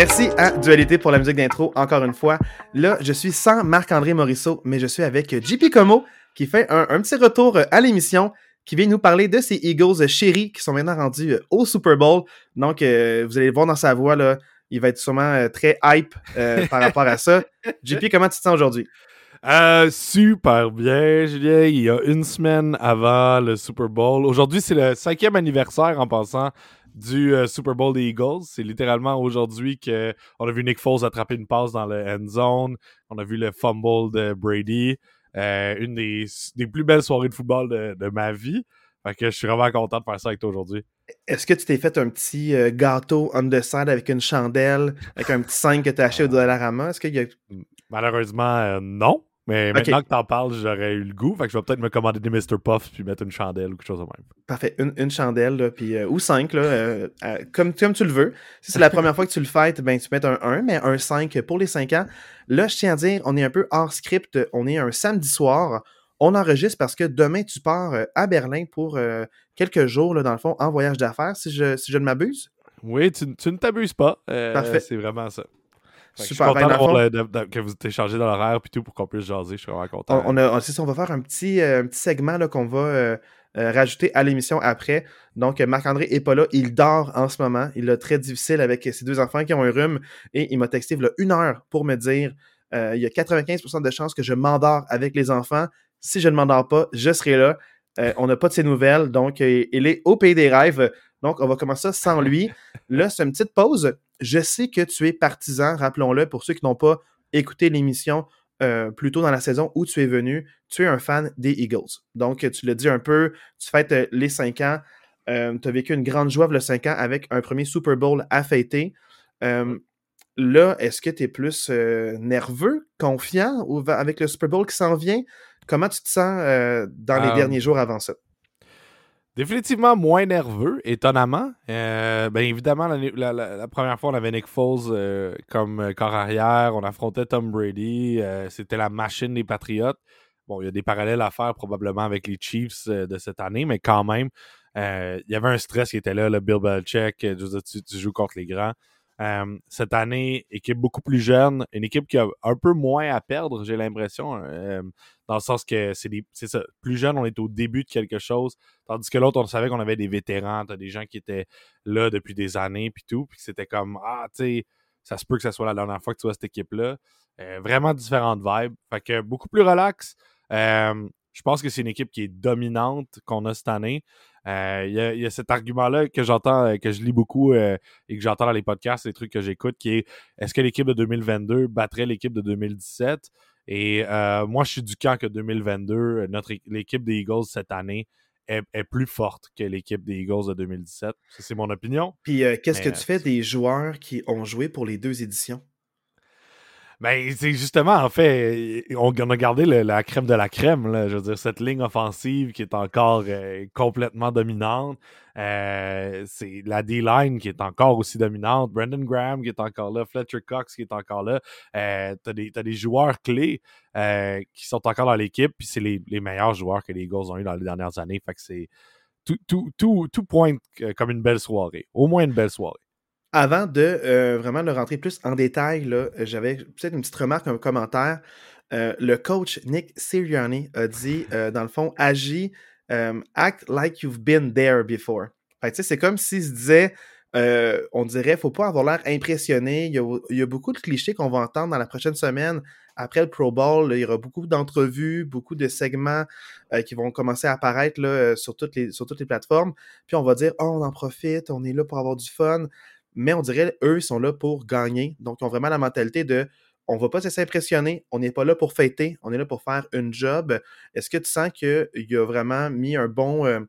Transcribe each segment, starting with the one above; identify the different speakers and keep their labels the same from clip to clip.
Speaker 1: Merci à Dualité pour la musique d'intro, encore une fois. Là, je suis sans Marc-André Morisseau, mais je suis avec JP Como, qui fait un, petit retour à l'émission, qui vient nous parler de ces Eagles chéris qui sont maintenant rendus au Super Bowl. Donc, euh, vous allez le voir dans sa voix, là, il va être sûrement euh, très hype euh, par rapport à ça. JP, comment tu te sens aujourd'hui?
Speaker 2: super bien, Julien. Il y a une semaine avant le Super Bowl. Aujourd'hui, c'est le cinquième anniversaire en passant du euh, Super Bowl des Eagles. C'est littéralement aujourd'hui qu'on a vu Nick Foles attraper une passe dans le end zone. On a vu le fumble de Brady. Euh, une des, plus belles soirées de football de, ma vie. Fait que je suis vraiment content de faire ça avec toi aujourd'hui.
Speaker 1: Est-ce que tu t'es fait un petit euh, gâteau on the side avec une chandelle, avec un petit 5 que tu as acheté au Dollarama? Est-ce qu'il y a...
Speaker 2: Malheureusement, non. Mais maintenant que t'en parles, j'aurais eu le goût. Fait que je vais peut-être me commander des Mr. Puff puis mettre une chandelle ou quelque chose de même.
Speaker 1: Parfait. Une, chandelle, là, puis, euh, ou cinq, là, euh, euh, comme, comme tu le veux. Si c'est la première fois que tu le fêtes, ben, tu mets un 1, mais un 5 pour les 5 ans. Là, je tiens à dire, on est un peu hors script. On est un samedi soir. On enregistre parce que demain, tu pars à Berlin pour quelques jours, là, dans le fond, en voyage d'affaires, si je, si je ne m'abuse.
Speaker 2: Oui, tu, tu ne t'abuses pas. Parfait. C'est vraiment ça. Super. Je suis content que vous êtes changé dans l'horaire puis tout pour qu'on puisse jaser. Je suis vraiment content.
Speaker 1: On, a, on va faire un petit, euh, un petit segment qu'on va euh, euh, rajouter à l'émission après. Donc, Marc-André n'est pas là. Il dort en ce moment. Il a très difficile avec ses deux enfants qui ont un rhume et il m'a texté il une heure pour me dire il y a 95% de chances que je m'endors avec les enfants. Si je ne m'endors pas, je serai là. on n'a pas de ses nouvelles. Donc, il est au pays des rêves. Donc, on va commencer ça sans lui. Là, c'est une petite pause. Je sais que tu es partisan, rappelons-le, pour ceux qui n'ont pas écouté l'émission euh, plus tôt dans la saison où tu es venu, tu es un fan des Eagles. Donc, tu l'as dit un peu, tu fêtes euh, les cinq ans. Euh, tu as vécu une grande joie le cinq ans avec un premier Super Bowl à fêter. là, est-ce que tu es plus nerveux, confiant ou avec le Super Bowl qui s'en vient? Comment tu te sens dans les derniers jours avant ça?
Speaker 2: Définitivement moins nerveux, étonnamment. Euh, ben évidemment, la, première fois, on avait Nick Foles euh, comme euh, corps arrière, on affrontait Tom Brady, c'était la machine des Patriotes. Bon, il y a des parallèles à faire probablement avec les Chiefs de cette année, mais quand même, il y avait un stress qui était là, le Bill Belichick, tu, tu joues contre les grands. Euh, cette année, équipe beaucoup plus jeune, une équipe qui a un peu moins à perdre, j'ai l'impression, euh, dans le sens que c'est ça, plus jeune, on est au début de quelque chose, tandis que l'autre, on savait qu'on avait des vétérans, des gens qui étaient là depuis des années, puis tout, puis c'était comme, ah, tu sais, ça se peut que ce soit la dernière fois que tu vois cette équipe-là. Euh, vraiment différentes vibes, fait que beaucoup plus relax. je pense que c'est une équipe qui est dominante qu'on a cette année. Euh, il y, a cet argument-là que j'entends, euh, que je lis beaucoup euh, et que j'entends dans les podcasts, les trucs que j'écoute, qui est est-ce que l'équipe de 2022 battrait l'équipe de 2017? Et moi, je suis du camp que 2022, notre l'équipe des Eagles cette année est, plus forte que l'équipe des Eagles de 2017. c'est mon opinion.
Speaker 1: Puis qu'est-ce que tu fais des joueurs qui ont joué pour les deux éditions?
Speaker 2: Ben, c'est justement, en fait, on, a gardé la crème de la crème, là, je veux dire, cette ligne offensive qui est encore euh, complètement dominante. Euh, c'est la D-line qui est encore aussi dominante. Brandon Graham qui est encore là. Fletcher Cox qui est encore là. Euh, t'as des, as des joueurs clés qui sont encore dans l'équipe, puis c'est les, les, meilleurs joueurs que les Eagles ont eu dans les dernières années. Fait que c'est tout, tout, tout, tout pointe comme une belle soirée. Au moins une belle soirée.
Speaker 1: Avant de euh, vraiment de rentrer plus en détail, j'avais peut-être une petite remarque, un commentaire. Euh, le coach Nick Sirianni a dit, euh, dans le fond, agis, act like you've been there before. c'est comme s'il se disait, on dirait, faut pas avoir l'air impressionné. Il y, a, beaucoup de clichés qu'on va entendre dans la prochaine semaine. Après le Pro Bowl, il y aura beaucoup d'entrevues, beaucoup de segments qui vont commencer à apparaître là, sur, toutes les, sur toutes les plateformes. Puis on va dire, oh, on en profite, on est là pour avoir du fun mais on dirait, eux, ils sont là pour gagner. Donc, ils ont vraiment la mentalité de on va pas s'impressionner, on n'est pas là pour fêter, on est là pour faire une job. Est-ce que tu sens qu'il a vraiment mis un bon, euh,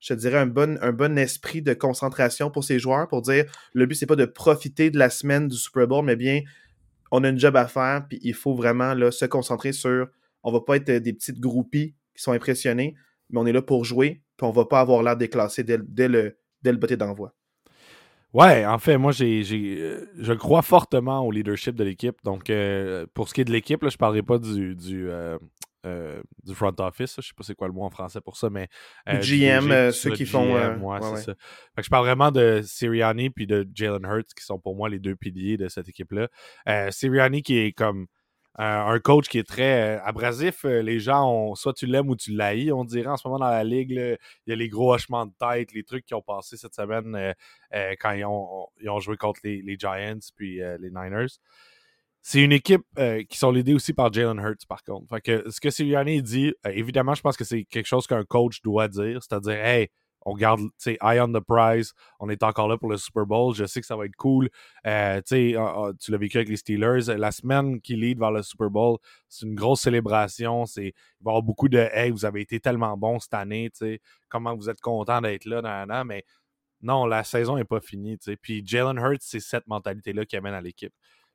Speaker 1: je dirais, un bon, esprit de concentration pour ces joueurs pour dire le but, c'est pas de profiter de la semaine du Super Bowl, mais bien, on a une job à faire, puis il faut vraiment se concentrer sur on va pas être des petites groupies qui sont impressionnés, mais on est là pour jouer, puis on va pas avoir l'air déclassé dès, dès le, dès le botté d'envoi.
Speaker 2: Ouais, en fait, moi, j'ai, euh, je crois fortement au leadership de l'équipe. Donc, euh, pour ce qui est de l'équipe, je ne parlerai pas du, du, euh, du front office. Je sais pas c'est quoi le mot en français pour ça, mais.
Speaker 1: GM, ceux qui font.
Speaker 2: c'est ça. je parle vraiment de Sirianni puis de Jalen Hurts, qui sont pour moi les deux piliers de cette équipe-là. Sirianni qui est comme euh, un coach qui est très euh, abrasif. Euh, les gens, ont, soit tu l'aimes ou tu l'haïs, on dirait en ce moment dans la ligue. il y a les gros hochements de tête, les trucs qui ont passé cette semaine quand ils ont, joué contre les, Giants puis les Niners. C'est une équipe qui sont l'idée aussi par Jalen Hurts, par contre. Que ce que Sirianni dit, évidemment, je pense que c'est quelque chose qu'un coach doit dire, c'est-à-dire, hey, on garde, tu sais, eye on the prize. On est encore là pour le Super Bowl. Je sais que ça va être cool. Euh, tu sais, ah, ah, tu l'as vécu avec les Steelers. La semaine qui lead vers le Super Bowl, c'est une grosse célébration. C'est, il va y avoir beaucoup de Hey, vous avez été tellement bon cette année. Tu sais, comment vous êtes content d'être là, nan, mais non, la saison n'est pas finie. Tu sais. Puis Jalen Hurts, c'est cette mentalité-là qui amène à l'équipe.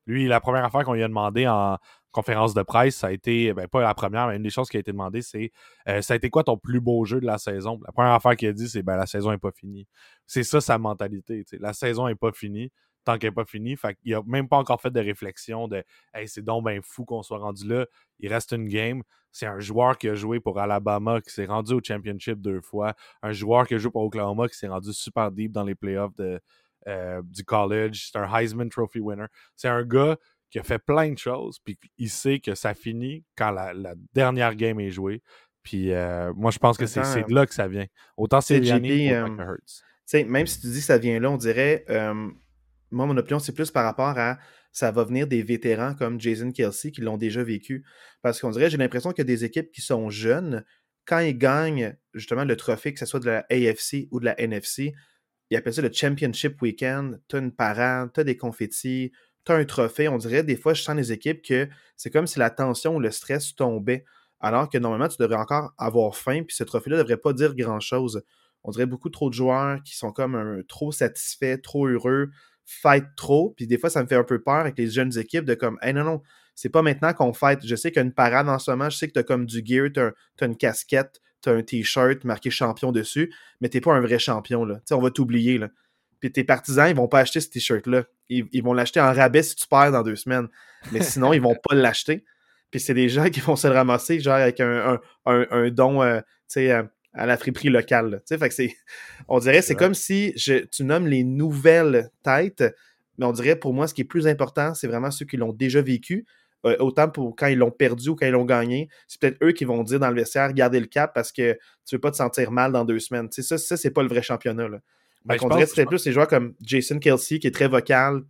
Speaker 2: Lui, la première affaire qu'on lui a demandé en conférence de presse, ça a été, ben, pas la première, mais une des choses qui a été demandée, c'est euh, ça a été quoi ton plus beau jeu de la saison? La première affaire qu'il a dit, c'est ben la saison n'est pas finie. C'est ça sa mentalité. La saison n'est pas finie tant qu'elle n'est pas finie. Fait il n'a même pas encore fait de réflexion de Hey, c'est donc bien fou qu'on soit rendu là. Il reste une game. C'est un joueur qui a joué pour Alabama, qui s'est rendu au championship deux fois. Un joueur qui a joué pour Oklahoma, qui s'est rendu super deep dans les playoffs de, euh, du college. C'est un Heisman Trophy winner. C'est un gars qui a fait plein de choses, puis il sait que ça finit quand la, dernière game est jouée. Puis euh, moi, je pense que c'est de là que ça vient. Autant c'est Genie
Speaker 1: euh, Même si tu dis que ça vient là, on dirait. moi, mon opinion, c'est plus par rapport à ça va venir des vétérans comme Jason Kelsey qui l'ont déjà vécu. Parce qu'on dirait, j'ai l'impression a des équipes qui sont jeunes, quand ils gagnent justement le trophée, que ce soit de la AFC ou de la NFC, il appelle ça le Championship Weekend. Tu as une parade, tu des confettis, tu un trophée. On dirait, des fois, je sens les équipes que c'est comme si la tension ou le stress tombait. Alors que normalement, tu devrais encore avoir faim, puis ce trophée-là ne devrait pas dire grand-chose. On dirait beaucoup trop de joueurs qui sont comme trop satisfaits, trop heureux, fight trop. Puis des fois, ça me fait un peu peur avec les jeunes équipes de comme, hey non, non, c'est pas maintenant qu'on fight. Je sais qu'il y a une parade en ce moment, je sais que tu as comme du gear, tu as, une casquette, tu as un t-shirt marqué champion dessus, mais t'es pas un vrai champion. Là. on va t'oublier. Là. Puis tes partisans, ils vont pas acheter ce t-shirt-là. Ils, vont l'acheter en rabais si tu perds dans deux semaines. Mais sinon, ils vont pas l'acheter. Puis c'est des gens qui vont se le ramasser, genre avec un, don euh, euh, à la friperie locale. Fait que c'est, on dirait, c'est comme si je, tu nommes les nouvelles têtes, mais on dirait pour moi, ce qui est plus important, c'est vraiment ceux qui l'ont déjà vécu. Euh, autant pour quand ils l'ont perdu ou quand ils l'ont gagné, c'est peut-être eux qui vont dire dans le vestiaire, garder le cap parce que tu veux pas te sentir mal dans deux semaines. ça, ça c'est pas le vrai championnat. Là. Ben, on dirait que c'était plus les joueurs comme Jason Kelsey qui est très vocal.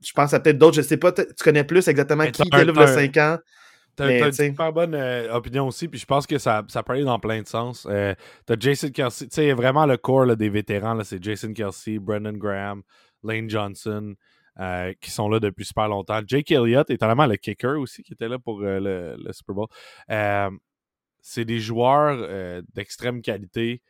Speaker 1: Je pense à peut-être d'autres, je sais pas, tu connais plus exactement qui là il y a 5 ans.
Speaker 2: T'as une super bonne euh, opinion aussi, puis je pense que ça, ça peut aller dans plein de sens. Euh, t'as Jason Kelsey, tu sais, vraiment le corps des vétérans, c'est Jason Kelsey, Brendan Graham, Lane Johnson, euh, qui sont là depuis super longtemps. Jake Elliott, étonnamment le kicker aussi, qui était là pour euh, le, Super Bowl. Euh, c'est des joueurs d'extrême qualité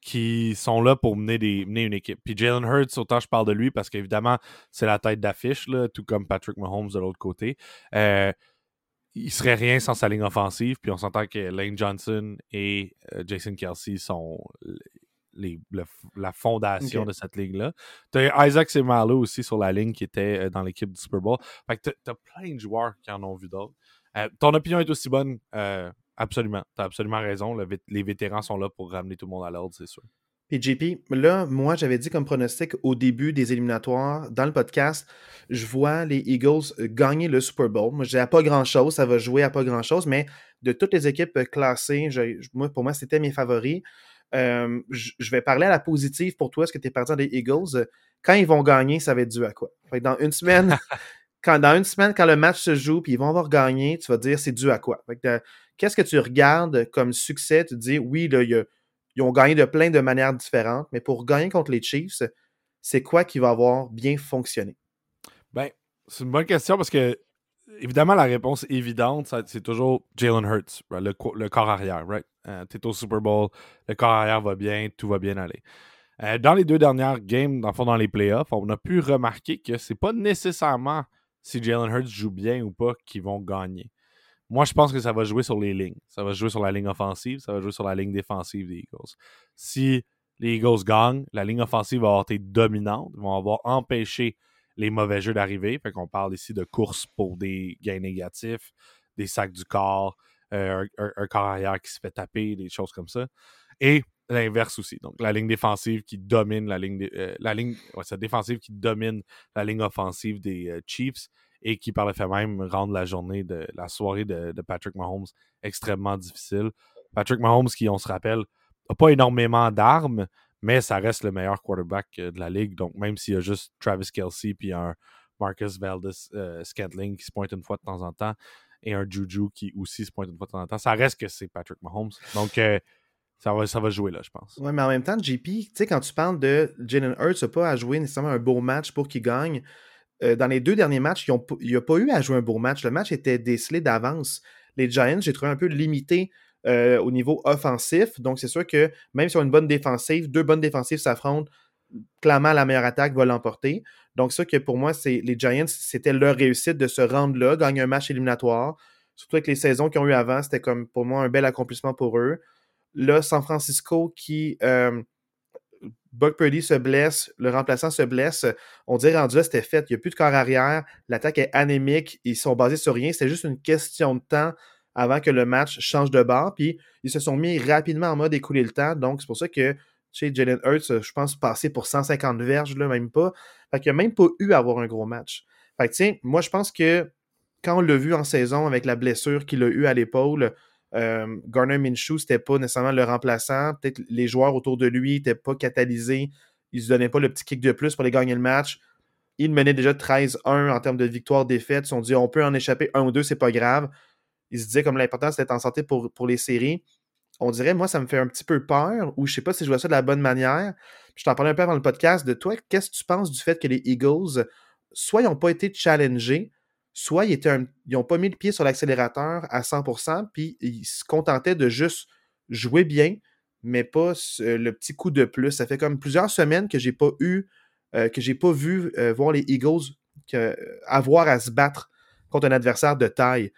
Speaker 2: qui sont là pour mener, des, mener une équipe. Puis Jalen Hurts, autant je parle de lui parce qu'évidemment, c'est la tête d'affiche, tout comme Patrick Mahomes de l'autre côté. il serait rien sans sa ligne offensive. Puis on s'entend que Lane Johnson et Jason Kelsey sont la fondation de cette ligue-là. Tu as Isaac Semalo aussi sur la ligne qui était euh, dans l'équipe du Super Bowl. Fait que tu as, plein de joueurs qui en ont vu d'autres. Euh, ton opinion est aussi bonne, euh, absolument. Tu as absolument raison. les vétérans sont là pour ramener tout le monde à l'ordre, c'est sûr.
Speaker 1: Puis JP, là, moi, j'avais dit comme pronostic au début des éliminatoires, dans le podcast, je vois les Eagles gagner le Super Bowl. Moi, je dis pas grand-chose, ça va jouer à pas grand-chose, mais de toutes les équipes classées, moi, pour moi, c'était mes favoris. Euh, je vais parler à la positive pour toi, est-ce que tu es parti des Eagles? Quand ils vont gagner, ça va être dû à quoi? dans une semaine, quand, dans une semaine, quand le match se joue, puis ils vont avoir gagné, tu vas dire c'est dû à quoi? Qu'est-ce que tu regardes comme succès? Tu dis oui, ils ont gagné de plein de manières différentes, mais pour gagner contre les Chiefs, c'est quoi qui va avoir bien fonctionné?
Speaker 2: Ben, c'est une bonne question parce que évidemment, la réponse évidente, c'est toujours Jalen Hurts, le, corps arrière, right? Euh, au Super Bowl, le corps arrière va bien, tout va bien aller. Euh, dans les deux dernières games, dans, dans les playoffs, on a pu remarquer que c'est pas nécessairement si Jalen Hurts joue bien ou pas qu'ils vont gagner. Moi, je pense que ça va jouer sur les lignes. Ça va jouer sur la ligne offensive, ça va jouer sur la ligne défensive des Eagles. Si les Eagles gagnent, la ligne offensive va avoir été dominante, vont avoir empêché les mauvais jeux d'arriver. Fait qu'on parle ici de courses pour des gains négatifs, des sacs du corps, un, corps arrière qui se fait taper, des choses comme ça. Et l'inverse aussi. Donc, la ligne défensive qui domine la ligne, la ligne défensive qui domine la ligne offensive des Chiefs et qui, par le fait même, rendent la journée de la soirée de, Patrick Mahomes extrêmement difficile. Patrick Mahomes, qui, on se rappelle, n'a pas énormément d'armes, mais ça reste le meilleur quarterback euh, de la ligue. Donc, même s'il y a juste Travis Kelsey puis un Marcus Valdez euh, Scantling qui se pointe une fois de temps en temps et un Juju qui aussi se pointe de temps en temps, ça reste que c'est Patrick Mahomes. Donc, euh, ça, va, ça va jouer là, je pense.
Speaker 1: Oui, mais en même temps, JP, tu sais, quand tu parles de Jalen Hurts, pas à jouer nécessairement un beau match pour qu'il gagne. dans les deux derniers matchs, il n'y a pas eu à jouer un beau match. Le match était décelé d'avance. Les Giants, j'ai trouvé un peu limité euh, au niveau offensif. Donc, c'est sûr que même si on a une bonne défensive, deux bonnes défensives s'affrontent, clairement, la meilleure attaque va l'emporter. Donc, ça que pour moi, c'est les Giants, c'était leur réussite de se rendre là, gagner un match éliminatoire. Surtout avec les saisons qu'ils ont eu avant, c'était comme pour moi un bel accomplissement pour eux. Là, San Francisco qui. Euh, Buck Purdy se blesse, le remplaçant se blesse. On dirait rendu là, c'était fait. Il n'y a plus de corps arrière. L'attaque est anémique. Ils sont basés sur rien. C'est juste une question de temps avant que le match change de bord. Puis ils se sont mis rapidement en mode écouler le temps. Donc c'est pour ça que chez Jalen Hurts, je pense, passer pour 150 verges, là, même pas. Fait qu'il n'a même pas eu à avoir un gros match. Fait que, tiens, moi, je pense que quand on l'a vu en saison avec la blessure qu'il a eue à l'épaule, euh, Garner Minshew, c'était pas nécessairement le remplaçant. Peut-être les joueurs autour de lui n'étaient pas catalysés. Ils ne se donnaient pas le petit kick de plus pour les gagner le match. Il menait déjà 13-1 en termes de victoire-défaite. Ils se sont dit on peut en échapper un ou deux, c'est pas grave il se disait comme l'important c'était en santé pour, pour les séries. On dirait, moi, ça me fait un petit peu peur, ou je sais pas si je vois ça de la bonne manière. Je t'en parlais un peu avant le podcast de toi. Qu'est-ce que tu penses du fait que les Eagles, soit ils n'ont pas été challengés, soit ils n'ont pas mis le pied sur l'accélérateur à 100%, puis ils se contentaient de juste jouer bien, mais pas le petit coup de plus. Ça fait comme plusieurs semaines que j'ai pas eu, euh, que j'ai pas vu euh, voir les Eagles avoir à se battre contre un adversaire de taille.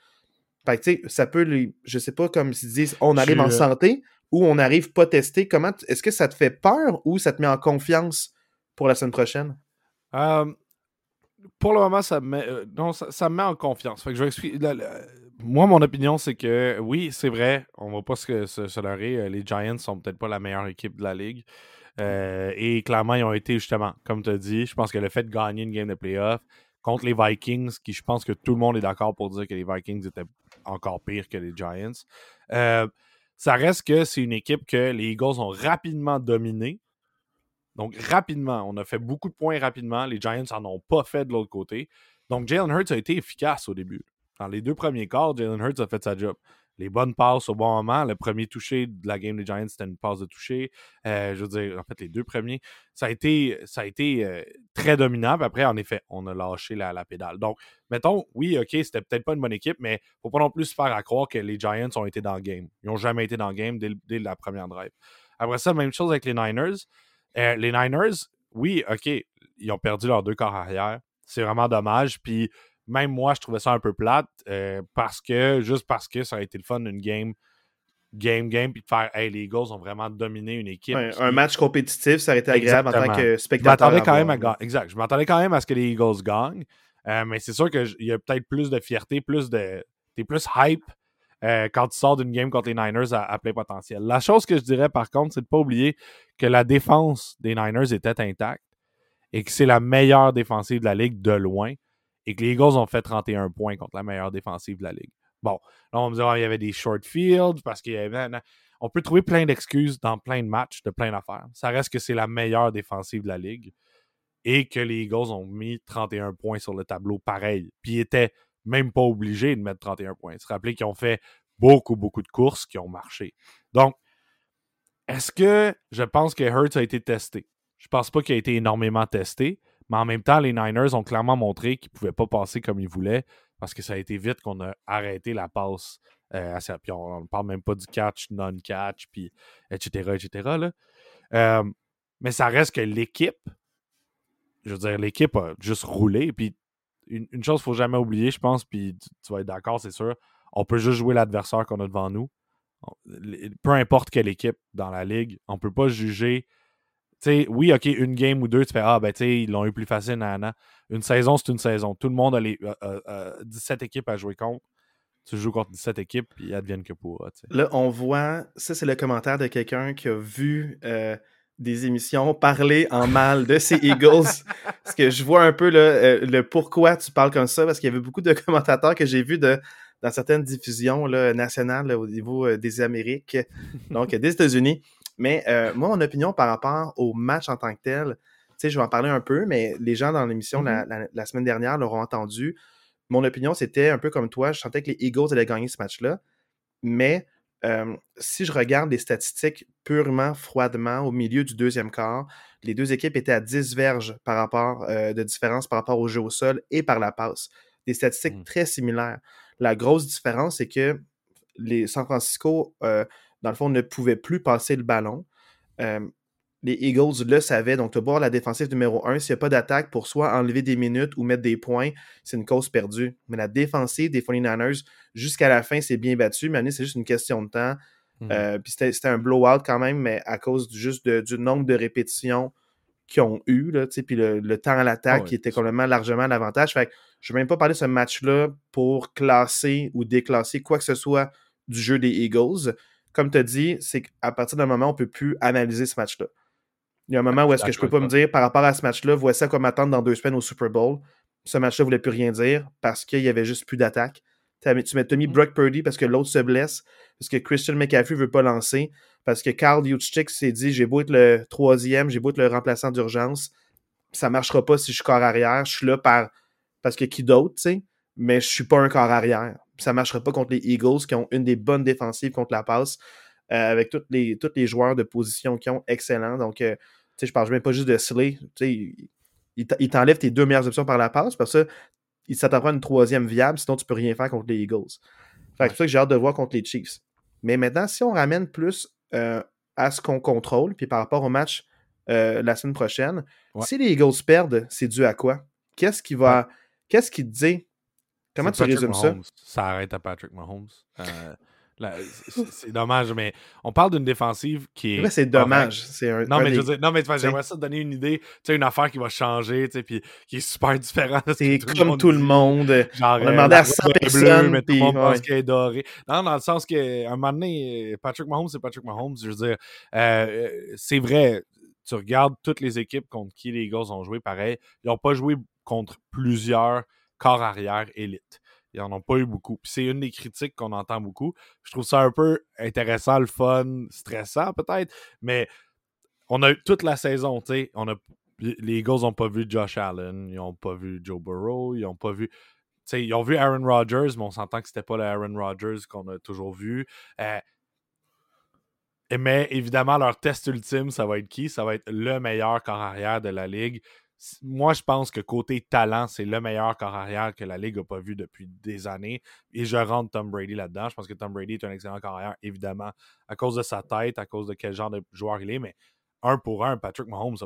Speaker 1: Fait que, ça peut, les, je sais pas, comme s'ils disent, on arrive en euh santé ou on n'arrive pas testé. Comment, est-ce que ça te fait peur ou ça te met en confiance pour la semaine prochaine?
Speaker 2: pour le moment, ça me met, euh, non, ça, me met en confiance. Fait que je vais expliquer. moi, mon opinion, c'est que oui, c'est vrai, on va pas se, se, se leurrer. Euh, les Giants sont peut-être pas la meilleure équipe de la ligue. et clairement, ils ont été justement, comme tu as dit, je pense que le fait de gagner une game de playoff contre les Vikings, qui je pense que tout le monde est d'accord pour dire que les Vikings étaient encore pire que les Giants. Euh, ça reste que c'est une équipe que les Eagles ont rapidement dominée. Donc, rapidement, on a fait beaucoup de points rapidement. Les Giants n'en ont pas fait de l'autre côté. Donc, Jalen Hurts a été efficace au début. Dans les deux premiers quarts, Jalen Hurts a fait sa job les bonnes passes au bon moment. Le premier touché de la game des Giants, c'était une passe de toucher. Euh, je veux dire, en fait, les deux premiers. Ça a été, euh, très dominant. Après, en effet, on a lâché la, pédale. Donc, mettons, oui, OK, c'était peut-être pas une bonne équipe, mais faut pas non plus se faire à croire que les Giants ont été dans le game. Ils n'ont jamais été dans le game dès, la première drive. Après ça, même chose avec les Niners. Euh, les Niners, oui, OK, ils ont perdu leurs deux corps arrière. C'est vraiment dommage. Puis même moi, je trouvais ça un peu plate euh, parce que, juste parce que ça a été le fun d'une game, game, game, puis de faire, hey, les Eagles ont vraiment dominé une équipe.
Speaker 1: Un match compétitif, ça aurait été agréable en tant que spectateur.
Speaker 2: Je quand même à Exact. Je m'attendais quand même à ce que les Eagles gagnent. Euh, mais c'est sûr qu'il y a peut-être plus de fierté, plus de. T'es plus hype euh, quand tu sors d'une game contre les Niners à, plein potentiel. La chose que je dirais par contre, c'est de ne pas oublier que la défense des Niners était intacte et que c'est la meilleure défensive de la ligue de loin et que les Eagles ont fait 31 points contre la meilleure défensive de la ligue. Bon, là, on me dit qu'il y avait des short fields parce qu'il y avait. On peut trouver plein d'excuses dans plein de matchs, de plein d'affaires. Ça reste que c'est la meilleure défensive de la ligue et que les Eagles ont mis 31 points sur le tableau pareil. Puis ils étaient même pas obligés de mettre 31 points. Se rappeler qu'ils ont fait beaucoup, beaucoup de courses qui ont marché. Donc, est-ce que je pense que Hurts a été testé? Je pense pas qu'il a été énormément testé. Mais en même temps, les Niners ont clairement montré qu'ils ne pouvaient pas passer comme ils voulaient parce que ça a été vite qu'on a arrêté la passe. Euh, puis on ne parle même pas du catch, non-catch, puis etc., etc. Euh, mais ça reste que l'équipe, je veux dire, l'équipe a juste roulé. Puis une, chose qu'il ne faut jamais oublier, je pense, puis tu, vas être d'accord, c'est sûr, on peut juste jouer l'adversaire qu'on a devant nous. peu importe quelle équipe dans la ligue, on ne peut pas juger oui, OK, une game ou deux, tu fais Ah, ben, tu sais, ils l'ont eu plus facile, Une saison, c'est une saison. Tout le monde a les 17 équipes à jouer contre. tu joues contre 17 équipes, puis advienne que pour.
Speaker 1: Là, on voit, ça c'est le commentaire de quelqu'un qui a vu euh, des émissions parler en mal de ces Eagles. parce que je vois un peu euh, le pourquoi tu parles comme ça, parce qu'il y avait beaucoup de commentateurs que j'ai vus de, dans certaines diffusions là, nationales au niveau euh, des Amériques, donc des États-Unis. Mais moi, mon opinion par rapport au match en tant que tel, je vais en parler un peu, mais les gens dans l'émission la, mm-hmm. la, semaine dernière l'auront entendu mon opinion, c'était un peu comme toi. Je sentais que les Eagles allaient gagner ce match-là. Mais euh, si je regarde les statistiques purement froidement au milieu du deuxième quart, les deux équipes étaient à 10 verges par rapport euh, de différence par rapport au jeu au sol et par la passe. Des statistiques mmh. très similaires. La grosse différence, c'est que les San Francisco, euh, dans le fond, ne pouvaient plus passer le ballon les Eagles le savaient. Donc, tu vas la défensive numéro 1. S'il n'y a pas d'attaque pour soit enlever des minutes ou mettre des points, c'est une cause perdue. Mais la défensive des 49ers, jusqu'à la fin, c'est bien battu. Mais c'est juste une question de temps. Mhm. Euh, puis c'était un blowout quand même, mais à cause juste du nombre de répétitions qu'ils ont eu, là, puis le, temps à l'attaque qui était complètement largement l'avantage. Fait je ne vais même pas parler de ce match-là pour classer ou déclasser quoi que ce soit du jeu des Eagles. Comme tu as dit, c'est qu'à partir d'un moment, on ne peut plus analyser ce match-là. Il y a un moment où est-ce que je peux pas me dire, par rapport à ce match-là, voici à quoi m'attendre dans deux semaines au Super Bowl. Ce match-là ne voulait plus rien dire parce qu'il y avait juste plus d'attaque. Tu m'as mis mm. Brock Purdy parce que l'autre se blesse, parce que Christian McCaffrey ne veut pas lancer, parce que Carl Juchik s'est dit j'ai beau être le troisième, j'ai beau être le remplaçant d'urgence, ça ne marchera pas si je suis corps arrière. Je suis là par parce que qui d'autre, tu sais, mais je suis pas un corps arrière. Ça ne marchera pas contre les Eagles qui ont une des bonnes défensives contre la passe. Euh, avec tous les, tous les joueurs de position qui ont excellent. Donc, euh, je parle même pas juste de Slay. Il, t'enlève tes deux meilleures options par la passe parce que s'attendra à une troisième viable, sinon tu peux rien faire contre les Eagles. C'est pour ça que j'ai hâte de voir contre les Chiefs. Mais maintenant, si on ramène plus euh, à ce qu'on contrôle, puis par rapport au match la semaine prochaine, si les Eagles perdent, c'est dû à quoi? Qu'est-ce qui va. Qu'est-ce qui te dit? Comment tu résumes ça?
Speaker 2: Ça arrête à Patrick Mahomes. C'est dommage, mais on parle d'une défensive qui est.
Speaker 1: c'est dommage. C'est un,
Speaker 2: non, mais je veux dire, non, mais j'aimerais ça te donner une idée. Tu sais, une affaire qui va changer, tu sais, puis qui est super différente.
Speaker 1: C'est comme tout le monde. Genre, on a demandé à 100 personnes. mais tout le monde pense
Speaker 2: qu'elle est dorée. Non, dans le sens qu'à un moment donné, Patrick Mahomes, c'est Patrick Mahomes. Je veux dire, euh, euh, c'est vrai. Tu regardes toutes les équipes contre qui les Eagles ont joué, pareil. Ils n'ont pas joué contre plusieurs corps arrière élites. Ils n'en ont pas eu beaucoup. C'est une des critiques qu'on entend beaucoup. Je trouve ça un peu intéressant, le fun, stressant peut-être, mais on a eu toute la saison, tu les Eagles n'ont pas vu Josh Allen, ils n'ont pas vu Joe Burrow, ils n'ont pas vu. ils ont vu Aaron Rodgers, mais on s'entend que c'était pas le Aaron Rodgers qu'on a toujours vu. Euh, mais évidemment, leur test ultime, ça va être qui? Ça va être le meilleur corps arrière de la ligue moi, je pense que côté talent, c'est le meilleur corps arrière que la Ligue n'a pas vu depuis des années. Et je rentre Tom Brady là-dedans. Je pense que Tom Brady est un excellent corps arrière, évidemment, à cause de sa tête, à cause de quel genre de joueur il est. Mais un pour un, Patrick Mahomes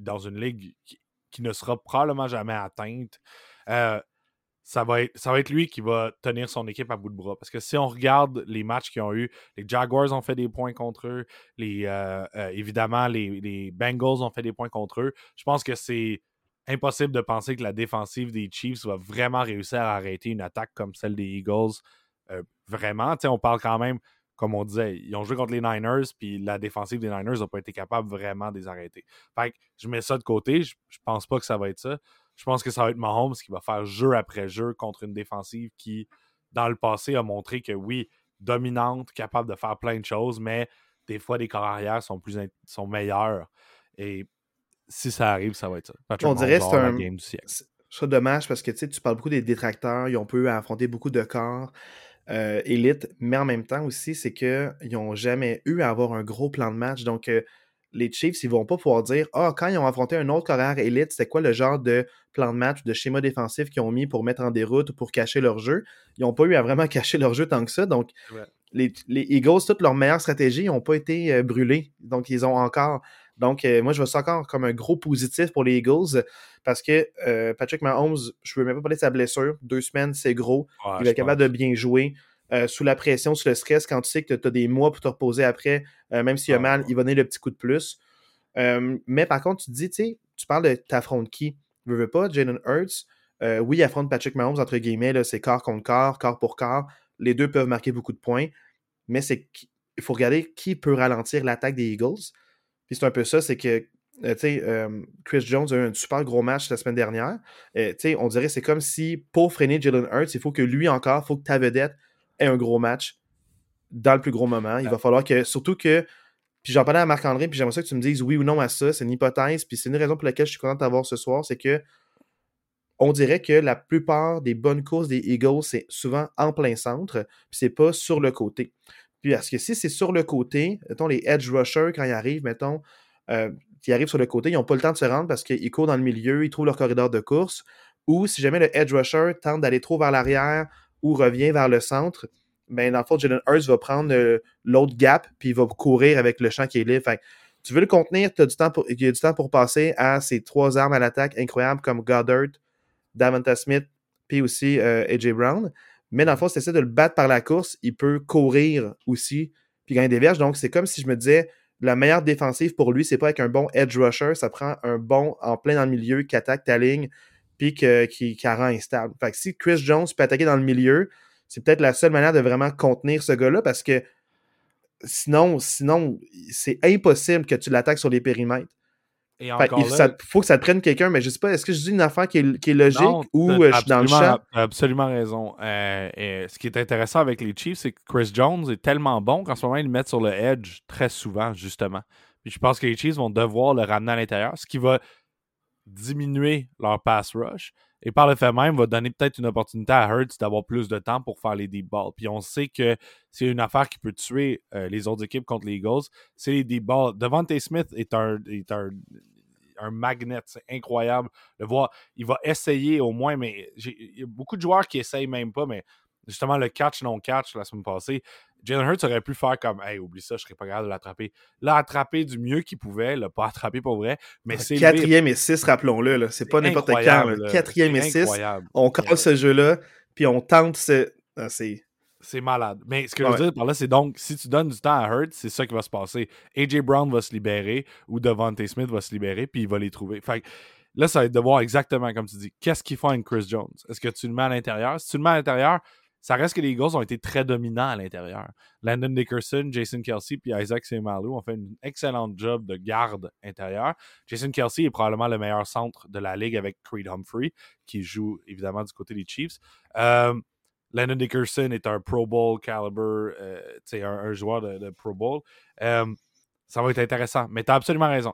Speaker 2: dans une ligue qui, ne sera probablement jamais atteinte. Euh, ça va, être, lui qui va tenir son équipe à bout de bras. Parce que si on regarde les matchs qu'ils ont eu, les Jaguars ont fait des points contre eux, les, euh, euh, évidemment, les, Bengals ont fait des points contre eux. Je pense que c'est impossible de penser que la défensive des Chiefs va vraiment réussir à arrêter une attaque comme celle des Eagles. Euh, vraiment, on parle quand même, comme on disait, ils ont joué contre les Niners, puis la défensive des Niners n'a pas été capable vraiment de les arrêter. Fait que je mets ça de côté, je, je pense pas que ça va être ça. Je pense que ça va être Mahomes qui va faire jeu après jeu contre une défensive qui, dans le passé, a montré que oui, dominante, capable de faire plein de choses, mais des fois, les corps arrière sont, plus sont meilleurs. Et si ça arrive, ça va être ça.
Speaker 1: On dirait que c'est un. Game du siècle. C'est dommage parce que tu parles beaucoup des détracteurs, ils ont pu affronter beaucoup de corps. Euh, élites, mais en même temps aussi, c'est qu'ils n'ont jamais eu à avoir un gros plan de match. Donc, euh, les Chiefs, ils vont pas pouvoir dire Ah, quand ils ont affronté un autre carrière élite, c'était quoi le genre de plan de match, de schéma défensif qu'ils ont mis pour mettre en déroute ou pour cacher leur jeu? Ils n'ont pas eu à vraiment cacher leur jeu tant que ça. Donc, les, Eagles, toutes leurs meilleures stratégies n'ont pas été euh, brûlées. Donc, ils ont encore. Donc, euh, moi, je vois ça encore comme un gros positif pour les Eagles parce que euh, Patrick Mahomes, je ne veux même pas parler de sa blessure. Deux semaines, c'est gros. il est capable de bien jouer. Euh, sous la pression, sous le stress, quand tu sais que tu as des mois pour te reposer après, euh, même s'il y a ah, mal, il va donner le petit coup de plus. Euh, mais par contre, tu te dis, tu sais, tu parles de t'affrontes qui? Je veux pas, Jalen Hurts. Euh, oui, il affronte Patrick Mahomes, entre guillemets, c'est corps contre corps, corps pour corps. Les deux peuvent marquer beaucoup de points, mais c'est il faut regarder qui peut ralentir l'attaque des Eagles. Puis c'est un peu ça, c'est que euh, euh, Chris Jones a eu un super gros match la semaine dernière. on dirait c'est comme si pour freiner Jalen Hurts, il faut que lui encore, il faut que ta vedette ait un gros match dans le plus gros moment. Il va falloir que, surtout que, puis j'en parlais à Marc-André, puis j'aimerais ça que tu me dises oui ou non à ça. C'est une hypothèse, puis c'est une raison pour laquelle je suis content d'avoir ce soir, c'est que on dirait que la plupart des bonnes courses des Eagles, c'est souvent en plein centre, puis c'est pas sur le côté. Puis parce que si c'est sur le côté, mettons les edge rushers, quand ils arrivent, mettons, euh, qui arrivent sur le côté, ils n'ont pas le temps de se rendre parce qu'ils courent dans le milieu, ils trouvent leur corridor de course. Ou si jamais le edge rusher tente d'aller trop vers l'arrière ou revient vers le centre, ben dans le fond, Jalen Hurts va prendre euh, l'autre gap puis il va courir avec le champ qui est libre. tu veux le contenir, tu as du temps pour, il y a du temps pour passer à ces trois armes à l'attaque incroyables comme Goddard, Davanta Smith, puis aussi euh, AJ Brown. Mais dans le fond, si tu essaies de le battre par la course, il peut courir aussi, puis gagner des verges. Donc, c'est comme si je me disais, la meilleure défensive pour lui, c'est pas avec un bon edge rusher, ça prend un bon en plein dans le milieu qui attaque ta ligne, puis qui, qui rend instable. Fait que si Chris Jones peut attaquer dans le milieu, c'est peut-être la seule manière de vraiment contenir ce gars-là parce que sinon, sinon c'est impossible que tu l'attaques sur les périmètres il faut que ça te prenne quelqu'un, mais je sais pas, est-ce que je dis une affaire qui est, logique ou euh, je suis dans le champ?
Speaker 2: absolument raison. Euh, ce qui est intéressant avec les Chiefs, c'est que Chris Jones est tellement bon qu'en ce moment, ils le mettent sur le edge très souvent, justement. Puis je pense que les Chiefs vont devoir le ramener à l'intérieur, ce qui va diminuer leur pass rush. Et par le fait même, va donner peut-être une opportunité à Hurts d'avoir plus de temps pour faire les deep balls. Puis on sait que c'est une affaire qui peut tuer euh, les autres équipes contre les Eagles. C'est les deep balls. Devante Smith est un, est un, un magnet. C'est incroyable de voir. Il va essayer au moins, mais il y a beaucoup de joueurs qui essayent même pas, mais justement le catch non catch la semaine passée, Jalen Hurts aurait pu faire comme Hey, oublie ça, je serais pas capable de l'attraper. L'a attrapé du mieux qu'il pouvait, l'a pas attrapé pour vrai. Mais c'est.
Speaker 1: Quatrième et six, rappelons-le. C'est pas n'importe quand. Quatrième et six. On casse ce jeu-là, puis on tente ce. Ah,
Speaker 2: c'est malade. Mais ce que je veux dire par là, c'est donc, si tu donnes du temps à Hurts, c'est ça qui va se passer. AJ Brown va se libérer ou Devontae Smith va se libérer, puis il va les trouver. Fait là, ça va être de voir exactement comme tu dis. Qu'est-ce qu'il fait avec Chris Jones? Est-ce que tu le mets à l'intérieur? Si tu le mets à l'intérieur, ça reste que les Eagles ont été très dominants à l'intérieur. Landon Dickerson, Jason Kelsey puis Isaac Semalou ont fait un excellent job de garde intérieure. Jason Kelsey est probablement le meilleur centre de la ligue avec Creed Humphrey, qui joue évidemment du côté des Chiefs. Euh, Landon Dickerson est un Pro Bowl caliber, euh, un, joueur de, Pro Bowl. Euh, ça va être intéressant. Mais tu as absolument raison.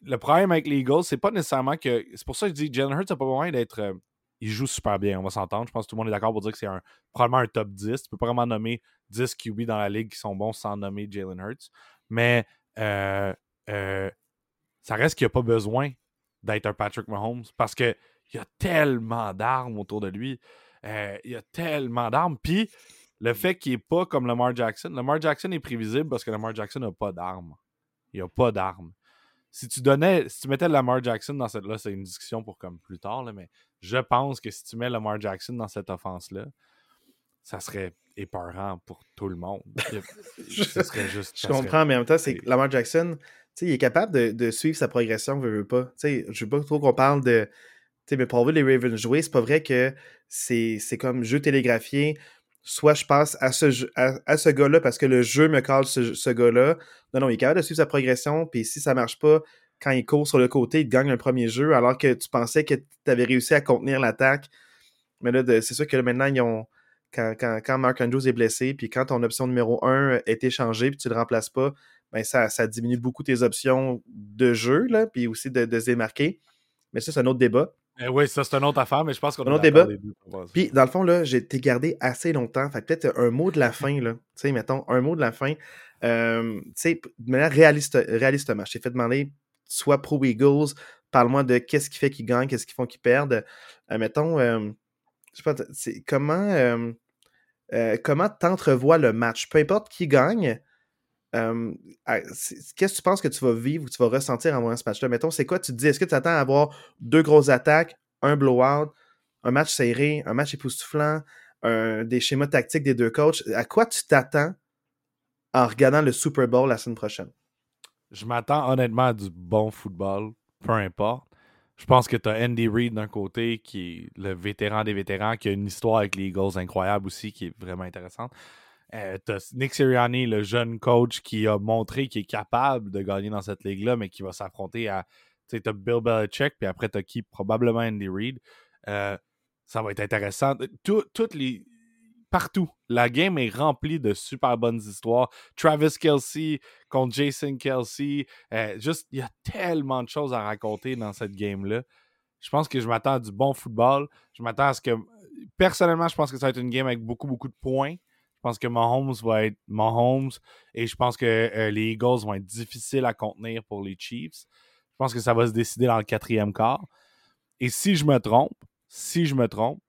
Speaker 2: Le problème avec les Eagles, c'est pas nécessairement que. C'est pour ça que je dis Jalen Hurts n'a pas besoin d'être il joue super bien, on va s'entendre. Je pense que tout le monde est d'accord pour dire que c'est probablement un top 10. Tu peux pas vraiment nommer 10 QB dans la ligue qui sont bons sans nommer Jalen Hurts. Mais euh, euh, ça reste qu'il n'y a pas besoin d'être un Patrick Mahomes parce qu'il y a tellement d'armes autour de lui. Euh, il y a tellement d'armes. Puis le fait qu'il n'est pas comme Lamar Jackson. Lamar Jackson est prévisible parce que Lamar Jackson n'a pas d'armes. Il a pas d'armes si tu donnais, si tu mettais Lamar Jackson dans cette là, c'est une discussion pour comme plus tard, là, mais je pense que si tu mets Lamar Jackson dans cette offense-là, ça serait épeurant pour tout le monde.
Speaker 1: je, serait juste, je comprends, mais en même temps, c'est que Lamar Jackson, il est capable de, de, suivre sa progression, veut, veut pas. sais je veux pas trop qu'on parle de. Mais pour voir les Ravens jouer, c'est pas vrai que c'est comme jeu télégraphié soit je passe à ce, à, ce gars-là parce que le jeu me colle ce, ce gars-là. Non, non, il est capable de suivre sa progression, puis si ça marche pas, quand il court sur le côté, il gagne le premier jeu, alors que tu pensais que tu avais réussi à contenir l'attaque. Mais là, c'est sûr que maintenant, ils ont. Quand, quand, quand, Mark Andrews est blessé, puis quand ton option numéro 1 est échangée, puis tu ne le remplaces pas, ben ça, diminue beaucoup tes options de jeu, là, puis aussi de, de se démarquer. Mais ça, c'est un autre débat.
Speaker 2: Eh oui, ça, c'est une autre affaire, mais je pense qu'on a
Speaker 1: un autre débat. Puis, dans le fond, là, j'ai été gardé assez longtemps. Fait peut-être un mot de la fin, là. Tu sais, mettons, un mot de la fin. Euh, tu sais, de manière réaliste, réalistement, je t'ai fait demander, soit pro Eagles, parle-moi de qu'est-ce qui fait qu'ils gagnent, qu'est-ce qui font qu'ils perdent. Euh, mettons, euh, je sais pas, comment, euh, comment t'entrevois le match? Peu importe qui gagne, qu'est-ce que tu penses que tu vas vivre ou tu vas ressentir en voyant ce match-là? Mettons, c'est quoi tu te dis? Est-ce que tu attends à avoir deux grosses attaques, un blowout, un match serré, un match époustouflant, des schémas tactiques des deux coachs? À quoi tu t'attends en regardant le Super Bowl la semaine prochaine?
Speaker 2: Je m'attends honnêtement à du bon football, peu importe. Je pense que tu as Andy Reid d'un côté, qui est le vétéran des vétérans, qui a une histoire avec les Eagles incroyable aussi, qui est vraiment intéressante. Euh, Nick Sirianni, le jeune coach, qui a montré qu'il est capable de gagner dans cette ligue-là, mais qui va s'affronter à. Tu sais, Bill Belichick, puis après, tu as qui? Probablement Andy Reid. Euh, ça va être intéressant. toutes les partout. La game est remplie de super bonnes histoires. Travis Kelsey contre Jason Kelsey. Euh, juste, il y a tellement de choses à raconter dans cette game-là. Je pense que je m'attends à du bon football. Je m'attends à ce que. Personnellement, je pense que ça va être une game avec beaucoup, beaucoup de points. Je pense que Mahomes va être Mahomes. Et je pense que euh, les Eagles vont être difficiles à contenir pour les Chiefs. Je pense que ça va se décider dans le quatrième quart. Et si je me trompe, si je me trompe,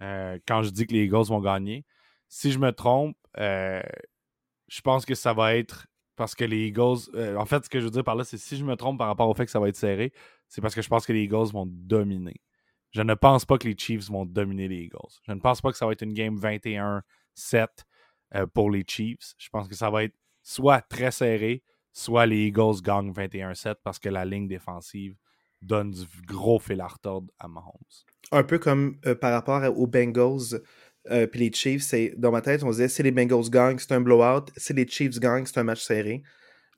Speaker 2: euh, quand je dis que les Eagles vont gagner. Si je me trompe, euh, je pense que ça va être parce que les Eagles. En fait, ce que je veux dire par là, c'est si je me trompe par rapport au fait que ça va être serré, c'est parce que je pense que les Eagles vont dominer. Je ne pense pas que les Chiefs vont dominer les Eagles. Je ne pense pas que ça va être une game 21-7 pour les Chiefs. Je pense que ça va être soit très serré, soit les Eagles gagnent 21-7 parce que la ligne défensive donne du gros fil à retordre à Mahomes
Speaker 1: un peu comme euh, par rapport aux Bengals euh, puis les Chiefs, c'est dans ma tête, on disait si les Bengals gagnent, c'est un blowout, si les Chiefs gagnent, c'est un match serré.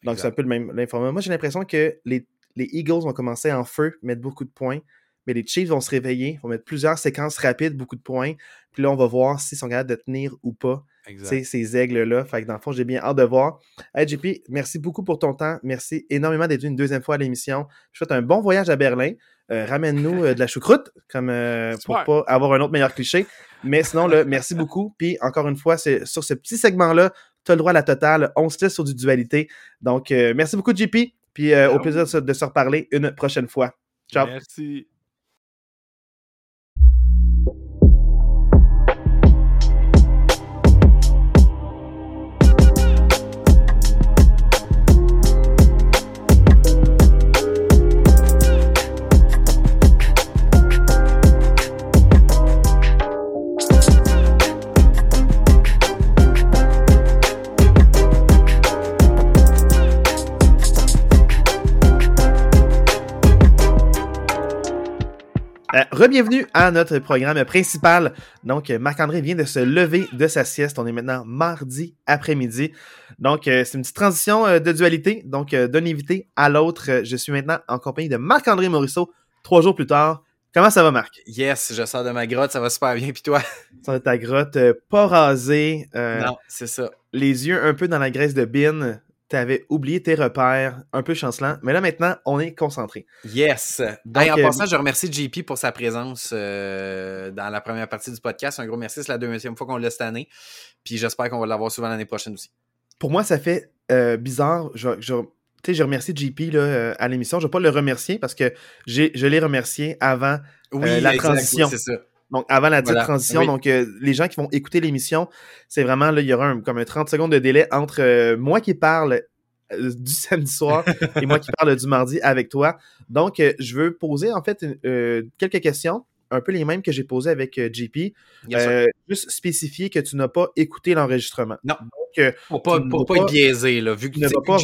Speaker 1: Donc c'est un peu le même l'information. Moi, j'ai l'impression que les, les, Eagles vont commencer en feu, mettre beaucoup de points, mais les Chiefs vont se réveiller, vont mettre plusieurs séquences rapides, beaucoup de points, puis là, on va voir s'ils sont capables de tenir ou pas ces aigles-là. Fait que dans le fond, j'ai bien hâte de voir. Hey, JP, merci beaucoup pour ton temps. Merci énormément d'être une deuxième fois à l'émission. Je souhaite un bon voyage à Berlin. Euh, ramène-nous euh, de la choucroute, comme euh, pour pas avoir un autre meilleur cliché. Mais sinon, là, merci beaucoup. Puis encore une fois, c'est sur ce petit segment-là, tu as le droit à la totale. On se laisse sur du dualité. Donc, merci beaucoup, JP. Puis au plaisir de se reparler une prochaine fois. Ciao.
Speaker 2: Merci.
Speaker 1: Bienvenue à notre programme principal. Donc, Marc-André vient de se lever de sa sieste. On est maintenant mardi après-midi. Donc, euh, c'est une petite transition euh, de dualité. Donc, euh, d'un invité à l'autre, je suis maintenant en compagnie de Marc-André Morisseau, trois jours plus tard. Comment ça va, Marc?
Speaker 3: Yes, je sors de ma grotte, ça va super bien. Puis toi?
Speaker 1: Sors de ta grotte, pas rasé.
Speaker 3: non, c'est ça.
Speaker 1: Les yeux un peu dans la graisse de bin tu avais oublié tes repères, un peu chancelant, mais là maintenant, on est concentré.
Speaker 3: Yes. Donc, en euh, passant, je remercie JP pour sa présence euh, dans la première partie du podcast. Un gros merci, c'est la deuxième fois qu'on l'a cette année. Puis j'espère qu'on va l'avoir souvent l'année prochaine aussi.
Speaker 1: Pour moi, ça fait euh, bizarre. Je, je, je remercie JP là, à l'émission. Je ne vais pas le remercier parce que je l'ai remercié avant la transition. c'est ça. Donc, avant la transition, donc euh, les gens qui vont écouter l'émission, c'est vraiment, là, il y aura comme un 30 secondes de délai entre euh, moi qui parle euh, du samedi soir et moi qui parle du mardi avec toi. Donc, je veux poser en fait quelques questions, un peu les mêmes que j'ai posées avec JP. juste spécifier que tu n'as pas écouté l'enregistrement.
Speaker 3: Non. Donc, pour pas, pour pas, être biaisé, là, vu que tu ne pas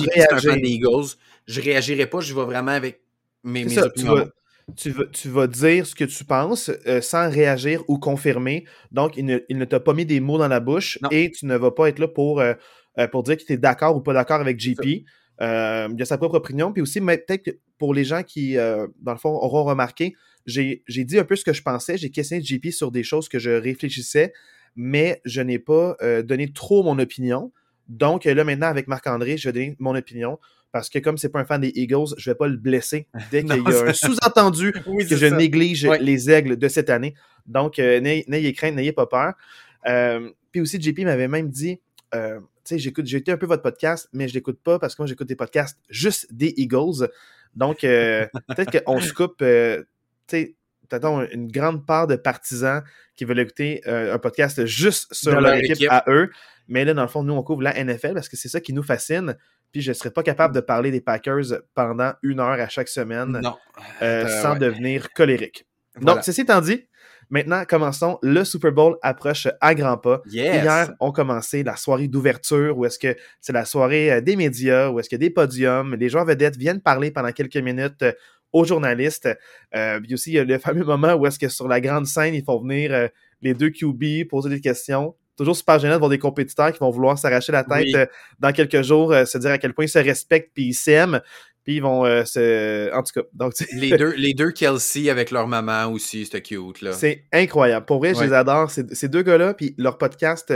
Speaker 3: Eagles, je réagirai pas, je vais vraiment avec mes, mes opinions
Speaker 1: tu vas, tu vas dire ce que tu penses euh, sans réagir ou confirmer. Donc, il ne, il ne t'a pas mis des mots dans la bouche et tu ne vas pas être là pour, euh, euh, pour dire que tu es d'accord ou pas d'accord avec JP. il a sa propre opinion. Puis aussi, peut-être pour les gens qui, dans le fond, auront remarqué, j'ai dit un peu ce que je pensais. J'ai questionné JP sur des choses que je réfléchissais, mais je n'ai pas donné trop mon opinion. Donc là, maintenant, avec Marc-André, je vais donner mon opinion parce que comme c'est pas un fan des Eagles, je vais pas le blesser dès qu'il y a un sous-entendu que je néglige les aigles de cette année. Donc, euh, n'ayez crainte, n'ayez pas peur. Euh, puis aussi, JP m'avait même dit, euh, tu sais, j'écoute, j'ai été un peu votre podcast, mais je l'écoute pas parce que moi, j'écoute des podcasts juste des Eagles. Donc, peut-être qu'on se coupe, tu sais, peut-être une grande part de partisans qui veulent écouter un podcast juste sur leur, équipe, à eux. Mais là, dans le fond, nous, on couvre la NFL parce que c'est ça qui nous fascine puis je ne serais pas capable de parler des Packers pendant une heure à chaque semaine euh, euh, sans devenir colérique. Donc, ceci étant dit, maintenant, commençons. Le Super Bowl approche à grands pas. Hier, on commencé la soirée d'ouverture où est-ce que c'est la soirée euh, des médias, où est-ce que des podiums, les joueurs vedettes viennent parler pendant quelques minutes aux journalistes. Euh, puis aussi, il y a le fameux moment où est-ce que sur la grande scène, ils font venir euh, les deux QB, poser des questions. Toujours super gênant de voir des compétiteurs qui vont vouloir s'arracher la tête euh, dans quelques jours, se dire à quel point ils se respectent puis ils s'aiment. Puis ils vont se. En tout cas. Donc,
Speaker 3: les, deux, les deux Kelsey avec leur maman aussi, c'était cute. là.
Speaker 1: C'est incroyable. Pour vrai, je les adore. Ces, deux gars-là, puis leur podcast.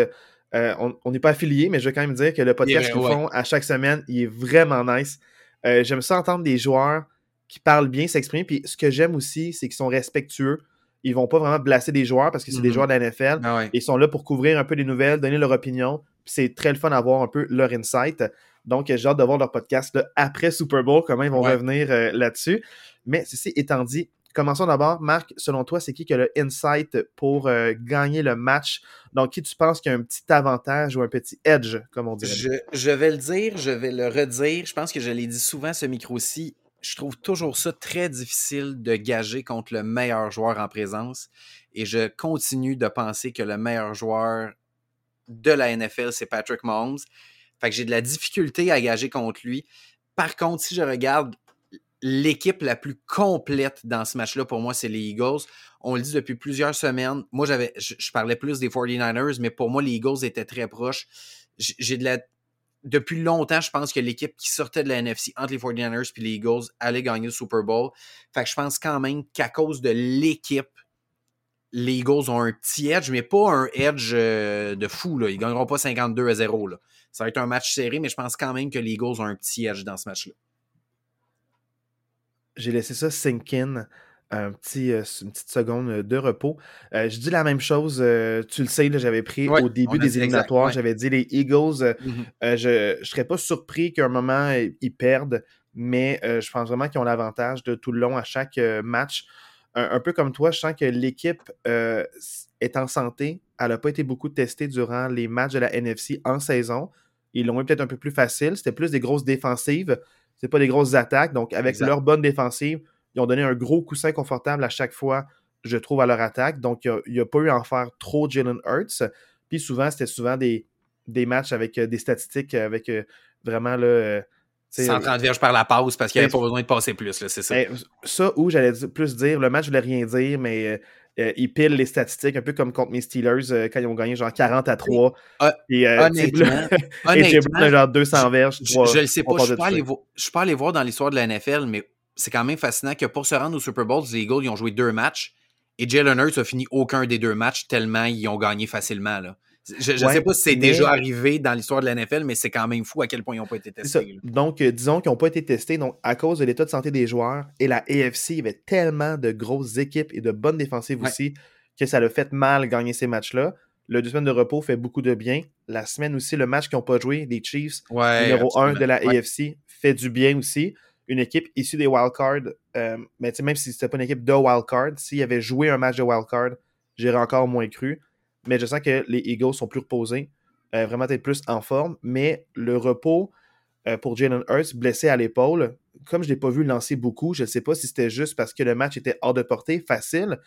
Speaker 1: on n'est pas affilié, mais je veux quand même dire que le podcast qu'ils font à chaque semaine, il est vraiment nice. J'aime ça entendre des joueurs qui parlent bien, s'expriment. Puis ce que j'aime aussi, c'est qu'ils sont respectueux. Ils vont pas vraiment blasser des joueurs parce que c'est des mhm. joueurs de la NFL. Ah ils sont là pour couvrir un peu les nouvelles, donner leur opinion. c'est très le fun d'avoir un peu leur insight. Donc, j'ai hâte de voir leur podcast après Super Bowl, comment ils vont revenir euh, là-dessus. Mais ceci étant dit, commençons d'abord. Marc, selon toi, c'est qui qui a le insight pour euh, gagner le match? Donc, qui tu penses qui a un petit avantage ou un petit edge, comme on dirait?
Speaker 3: Je, je vais le dire, je vais le redire. Je pense que je l'ai dit souvent, ce micro-ci je trouve toujours ça très difficile de gager contre le meilleur joueur en présence. Et je continue de penser que le meilleur joueur de la NFL, c'est Patrick Mahomes. Fait que j'ai de la difficulté à gager contre lui. Par contre, si je regarde l'équipe la plus complète dans ce match-là, pour moi, c'est les Eagles. On le dit depuis plusieurs semaines. Moi, j'avais, je, je, parlais plus des 49ers, mais pour moi, les Eagles étaient très proches. J'ai de la depuis longtemps, je pense que l'équipe qui sortait de la NFC entre les 49ers et les Eagles allait gagner le Super Bowl. Fait que je pense quand même qu'à cause de l'équipe, les Eagles ont un petit edge, mais pas un edge euh, de fou. Ils ne gagneront pas 52 à 0. Là. Ça va être un match serré, mais je pense quand même que les Eagles ont un petit edge dans ce match-là.
Speaker 1: J'ai laissé ça sink in un petit, euh, une petite seconde euh, de repos. Euh, je dis la même chose, tu le sais, j'avais pris au début des éliminatoires, j'avais dit les Eagles, mm-hmm. je ne serais pas surpris qu'à un moment ils perdent, mais je pense vraiment qu'ils ont l'avantage de tout le long à chaque match. Un, peu comme toi, je sens que l'équipe est en santé. Elle n'a pas été beaucoup testée durant les matchs de la NFC en saison. Ils l'ont eu peut-être un peu plus facile. C'était plus des grosses défensives. C'est pas des grosses attaques. Donc, avec leur bonne défensive, ils ont donné un gros coussin confortable à chaque fois, je trouve, à leur attaque. Donc, il n'y a, pas eu à en faire trop Jalen Hurts. Puis souvent, c'était souvent des, des matchs avec euh, des statistiques, avec euh, vraiment le.
Speaker 3: 130 euh, verges par la pause parce qu'il n'y avait pas besoin de passer plus, c'est ça.
Speaker 1: Ben, ça, où j'allais plus dire, le match, je voulais rien dire, mais ils pilent les statistiques, un peu comme contre mes Steelers quand ils ont gagné genre 40 à 3.
Speaker 3: Ah, et, honnêtement, honnêtement
Speaker 1: genre 200 verges.
Speaker 3: je ne sais pas, je ne suis pas allé voir dans l'histoire de la NFL, mais c'est quand même fascinant que pour se rendre au Super Bowl, les Eagles ils ont joué deux matchs et Jalen Hurts a fini aucun des deux matchs tellement ils ont gagné facilement. Là. Je ne sais pas si c'est déjà arrivé dans l'histoire de la NFL, mais c'est quand même fou à quel point ils n'ont pas été testés.
Speaker 1: Donc, euh, disons qu'ils n'ont pas été testés. Donc, à cause de l'état de santé des joueurs et la AFC, il y avait tellement de grosses équipes et de bonnes défensives aussi que ça l'a fait mal gagner ces matchs-là. Le deux semaines de repos fait beaucoup de bien. La semaine aussi, le match qu'ils n'ont pas joué, les Chiefs, numéro 1 de la AFC, fait du bien aussi une équipe issue des wildcards, euh, mais même si c'était pas une équipe de wildcard, s'il avait joué un match de wildcard, j'aurais encore moins cru. Mais je sens que les Eagles sont plus reposés, euh, vraiment être plus en forme. Mais le repos euh, pour Jalen Hurts, blessé à l'épaule, comme je ne l'ai pas vu lancer beaucoup, je ne sais pas si c'était juste parce que le match était hors de portée, facile,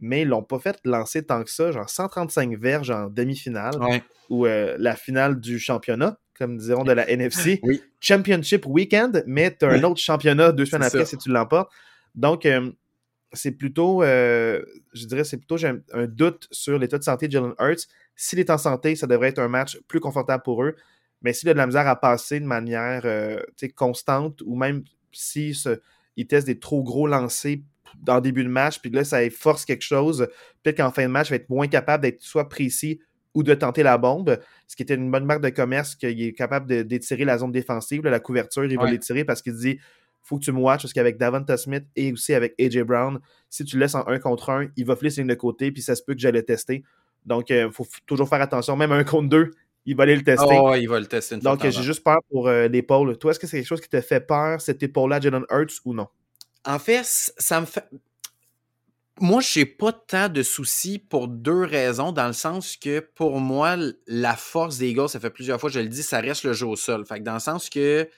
Speaker 1: mais ils l'ont pas fait lancer tant que ça, genre 135 verges en demi-finale, ou la finale du championnat comme diront de la NFC. Championship Weekend, mais tu as un autre championnat deux semaines après si tu l'emportes. Donc, euh, c'est plutôt, euh, je dirais, c'est plutôt, j'ai un, doute sur l'état de santé de Jalen Hurts. S'il est en santé, ça devrait être un match plus confortable pour eux. Mais s'il a de la misère à passer de manière euh, constante, ou même si il teste des trop gros lancers dans le début de match, puis là, ça force quelque chose, peut-être qu'en fin de match, il va être moins capable d'être soit précis ou de tenter la bombe, ce qui était une bonne marque de commerce qu'il est capable d'étirer la zone défensive, la couverture, il va l'étirer parce qu'il dit faut que tu me watches parce qu'avec Davanta Smith et aussi avec AJ Brown, si tu le laisses en un contre un, il va flisser de côté, puis ça se peut que j'allais tester. Donc, il euh, faut toujours faire attention. Même un contre deux, il va aller le tester.
Speaker 3: Oh, il va le tester une
Speaker 1: Donc, j'ai juste peur pour euh, l'épaule. Toi, est-ce que c'est quelque chose qui te fait peur, cette épaule-là, Jalen Hurts, ou non?
Speaker 3: En fait, ça me fait moi, je n'ai pas tant de soucis pour deux raisons, dans le sens que pour moi, la force des Eagles, ça fait plusieurs fois, je le dis, ça reste le jeu au sol. Fait dans le sens que,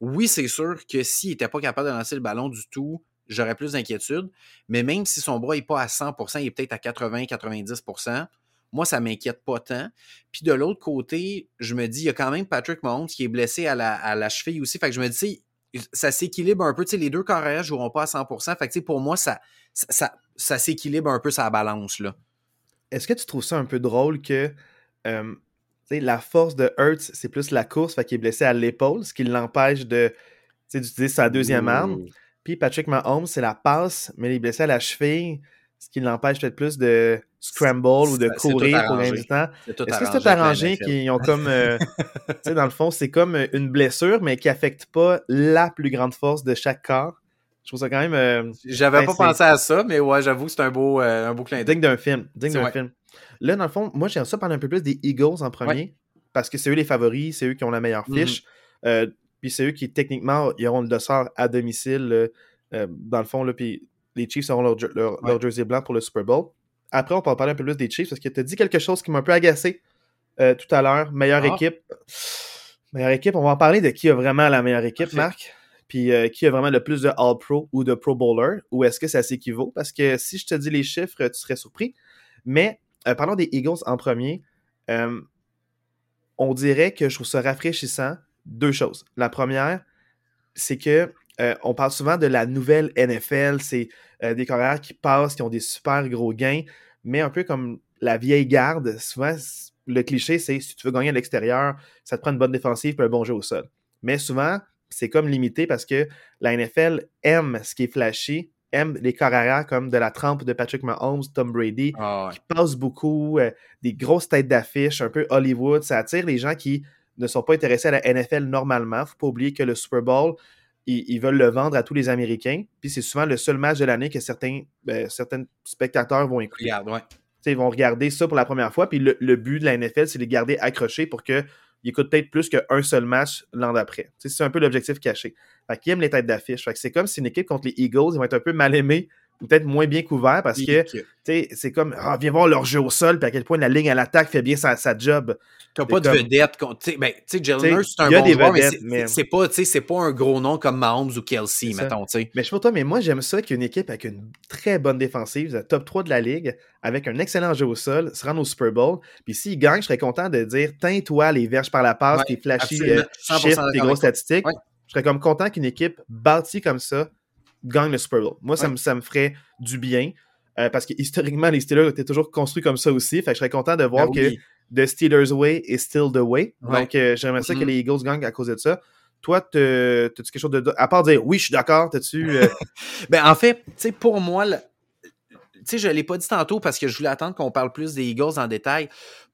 Speaker 3: oui, c'est sûr que s'il n'était pas capable de lancer le ballon du tout, j'aurais plus d'inquiétude. Mais même si son bras n'est pas à 100%, il est peut-être à 80-90%, moi, ça m'inquiète pas tant. Puis de l'autre côté, je me dis, il y a quand même Patrick Mahomes qui est blessé à la, à la cheville aussi. Fait que je me dis, ça s'équilibre un peu. Tu sais, les deux carrières ne joueront pas à 100%. Fait que, pour moi, ça, ça, ça, s'équilibre un peu sa balance. là.
Speaker 1: Est-ce que tu trouves ça un peu drôle que euh, la force de Hurts, c'est plus la course, fait qu'il est blessé à l'épaule, ce qui l'empêche de d'utiliser sa deuxième arme. Puis Patrick Mahomes, c'est la passe, mais il est blessé à la cheville, ce qui l'empêche peut-être plus de scramble ou de courir pour gagner du temps. Est-ce que c'est tout arrangé qu'ils ont comme. Euh, tu sais, dans le fond, c'est comme une blessure, mais qui affecte pas la plus grande force de chaque corps. Je trouve ça quand même. Euh,
Speaker 3: J'avais pas pensé à ça, mais ouais, j'avoue que c'est un beau, euh, un beau clin
Speaker 1: d'œil. Digne d'un film. Digne d'un film. Là, dans le fond, moi, j'aime ça parler un peu plus des Eagles en premier, parce que c'est eux les favoris, c'est eux qui ont la meilleure mm-hmm. fiche. puis c'est eux qui, techniquement, ils auront le dossard à domicile, dans le fond, là, puis les Chiefs auront leur, jersey blanc pour le Super Bowl. Après, on peut parler un peu plus des Chiefs parce que tu as dit quelque chose qui m'a un peu agacé euh, tout à l'heure. Meilleure ah. équipe. Meilleure équipe. On va en parler de qui a vraiment la meilleure équipe, Marc. Puis euh, qui a vraiment le plus de All-Pro ou de Pro Bowler. Ou est-ce que ça s'équivaut? Parce que si je te dis les chiffres, tu serais surpris. Mais euh, parlons des Eagles en premier. on dirait que je trouve ça rafraîchissant. Deux choses. La première, c'est que on parle souvent de la nouvelle NFL. C'est euh, des carrières qui passent, qui ont des super gros gains, mais un peu comme la vieille garde, souvent, le cliché, c'est si tu veux gagner à l'extérieur, ça te prend une bonne défensive et un bon jeu au sol. Mais souvent, c'est comme limité parce que la NFL aime ce qui est flashy, aime les carrières comme de la trempe de Patrick Mahomes, Tom Brady, ah qui passent beaucoup, euh, des grosses têtes d'affiche, un peu Hollywood. Ça attire les gens qui ne sont pas intéressés à la NFL normalement. Faut pas oublier que le Super Bowl, ils, veulent le vendre à tous les Américains. Puis c'est souvent le seul match de l'année que certains, ben, certains spectateurs vont écouter. Ils vont regarder ça pour la première fois. Puis le, but de la NFL, c'est de les garder accrochés pour qu'ils écoutent peut-être plus qu'un seul match l'an d'après. C'est un peu l'objectif caché. Fait qu'ils aiment les têtes d'affiche. C'est comme si une équipe contre les Eagles, ils vont être un peu mal aimés peut-être moins bien couvert parce que c'est comme ah, viens voir leur jeu au sol puis à quel point la ligne à l'attaque fait bien sa, sa job.
Speaker 3: T'as pas de vedette. Tu ben, sais, Jalen c'est un bon joueur, mais c'est pas, pas un gros nom comme Mahomes ou Kelsey, mettons. sais.
Speaker 1: Mais je sais pas toi, mais moi j'aime ça qu'une équipe avec une très bonne défensive, top 3 de la ligue, avec un excellent jeu au sol, se rende au Super Bowl. Puis s'ils gagnent, je serais content de dire teins-toi les verges par la passe, tes flashy euh, tes grosses statistiques. Je serais comme content qu'une équipe bâtie comme ça gagne le Super Bowl. Moi, ça, me, ça me ferait du bien. Euh, parce que historiquement, les Steelers étaient toujours construits comme ça aussi. Fait que je serais content de voir ben que The Steelers Way is still the way. Donc, euh, j'aimerais ça que mm-hmm. les Eagles gagnent à cause de ça. Toi, as-tu quelque chose de. À part dire oui, je suis d'accord, t'as-tu. Euh,
Speaker 3: ben, en fait, tu sais, pour moi, tu sais, je ne l'ai pas dit tantôt parce que je voulais attendre qu'on parle plus des Eagles en détail.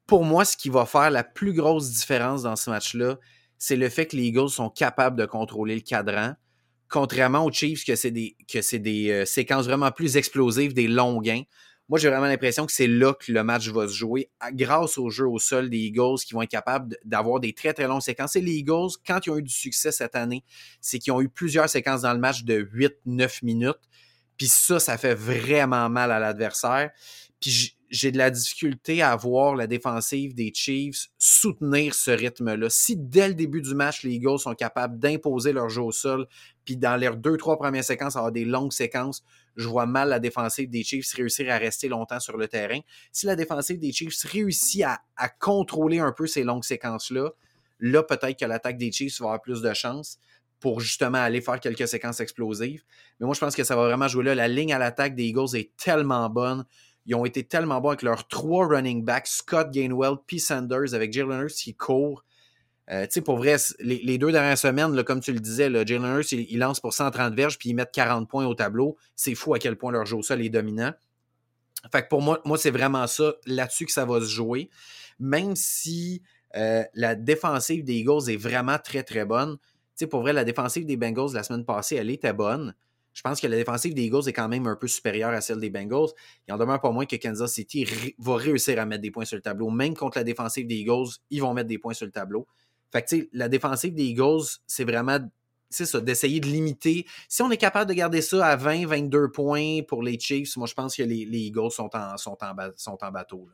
Speaker 3: Pour moi, ce qui va faire la plus grosse différence dans ce match-là, c'est le fait que les Eagles sont capables de contrôler le cadran contrairement aux Chiefs, que c'est des, que des euh, séquences vraiment plus explosives, des longs gains. Moi, j'ai vraiment l'impression que c'est là que le match va se jouer, grâce au jeu au sol des Eagles qui vont être capables d'avoir des très, très longues séquences. Et les Eagles, quand ils ont eu du succès cette année, c'est qu'ils ont eu plusieurs séquences dans le match de 8-9 minutes. Puis ça, ça fait vraiment mal à l'adversaire. Puis j'ai de la difficulté à voir la défensive des Chiefs soutenir ce rythme-là. Si dès le début du match, les Eagles sont capables d'imposer leur jeu au sol, puis dans leurs deux, trois premières séquences, avoir des longues séquences, je vois mal la défensive des Chiefs réussir à rester longtemps sur le terrain. Si la défensive des Chiefs réussit à, contrôler un peu ces longues séquences-là, là, peut-être que l'attaque des Chiefs va avoir plus de chance pour justement aller faire quelques séquences explosives. Mais moi, je pense que ça va vraiment jouer là. La ligne à l'attaque des Eagles est tellement bonne. Ils ont été tellement bons avec leurs trois running backs, Scott Gainwell, P. Sanders, avec Jalen Hurts qui court. Euh, tu sais, pour vrai, les, deux dernières semaines, comme tu le disais, Jalen Hurts, il, lance pour 130 verges puis ils mettent 40 points au tableau. C'est fou à quel point leur jeu au sol est dominant. Fait que pour moi, moi c'est vraiment ça, là-dessus que ça va se jouer. Même si euh, la défensive des Eagles est vraiment très, très bonne. Tu sais, pour vrai, la défensive des Bengals la semaine passée, elle était bonne. Je pense que la défensive des Eagles est quand même un peu supérieure à celle des Bengals. Il en demeure pas moins que Kansas City va réussir à mettre des points sur le tableau. Même contre la défensive des Eagles, ils vont mettre des points sur le tableau. Fait que, la défensive des Eagles, c'est vraiment c'est ça, d'essayer de limiter. Si on est capable de garder ça à 20, 22 points pour les Chiefs, moi je pense que les, Eagles sont en, sont en, sont en bateau.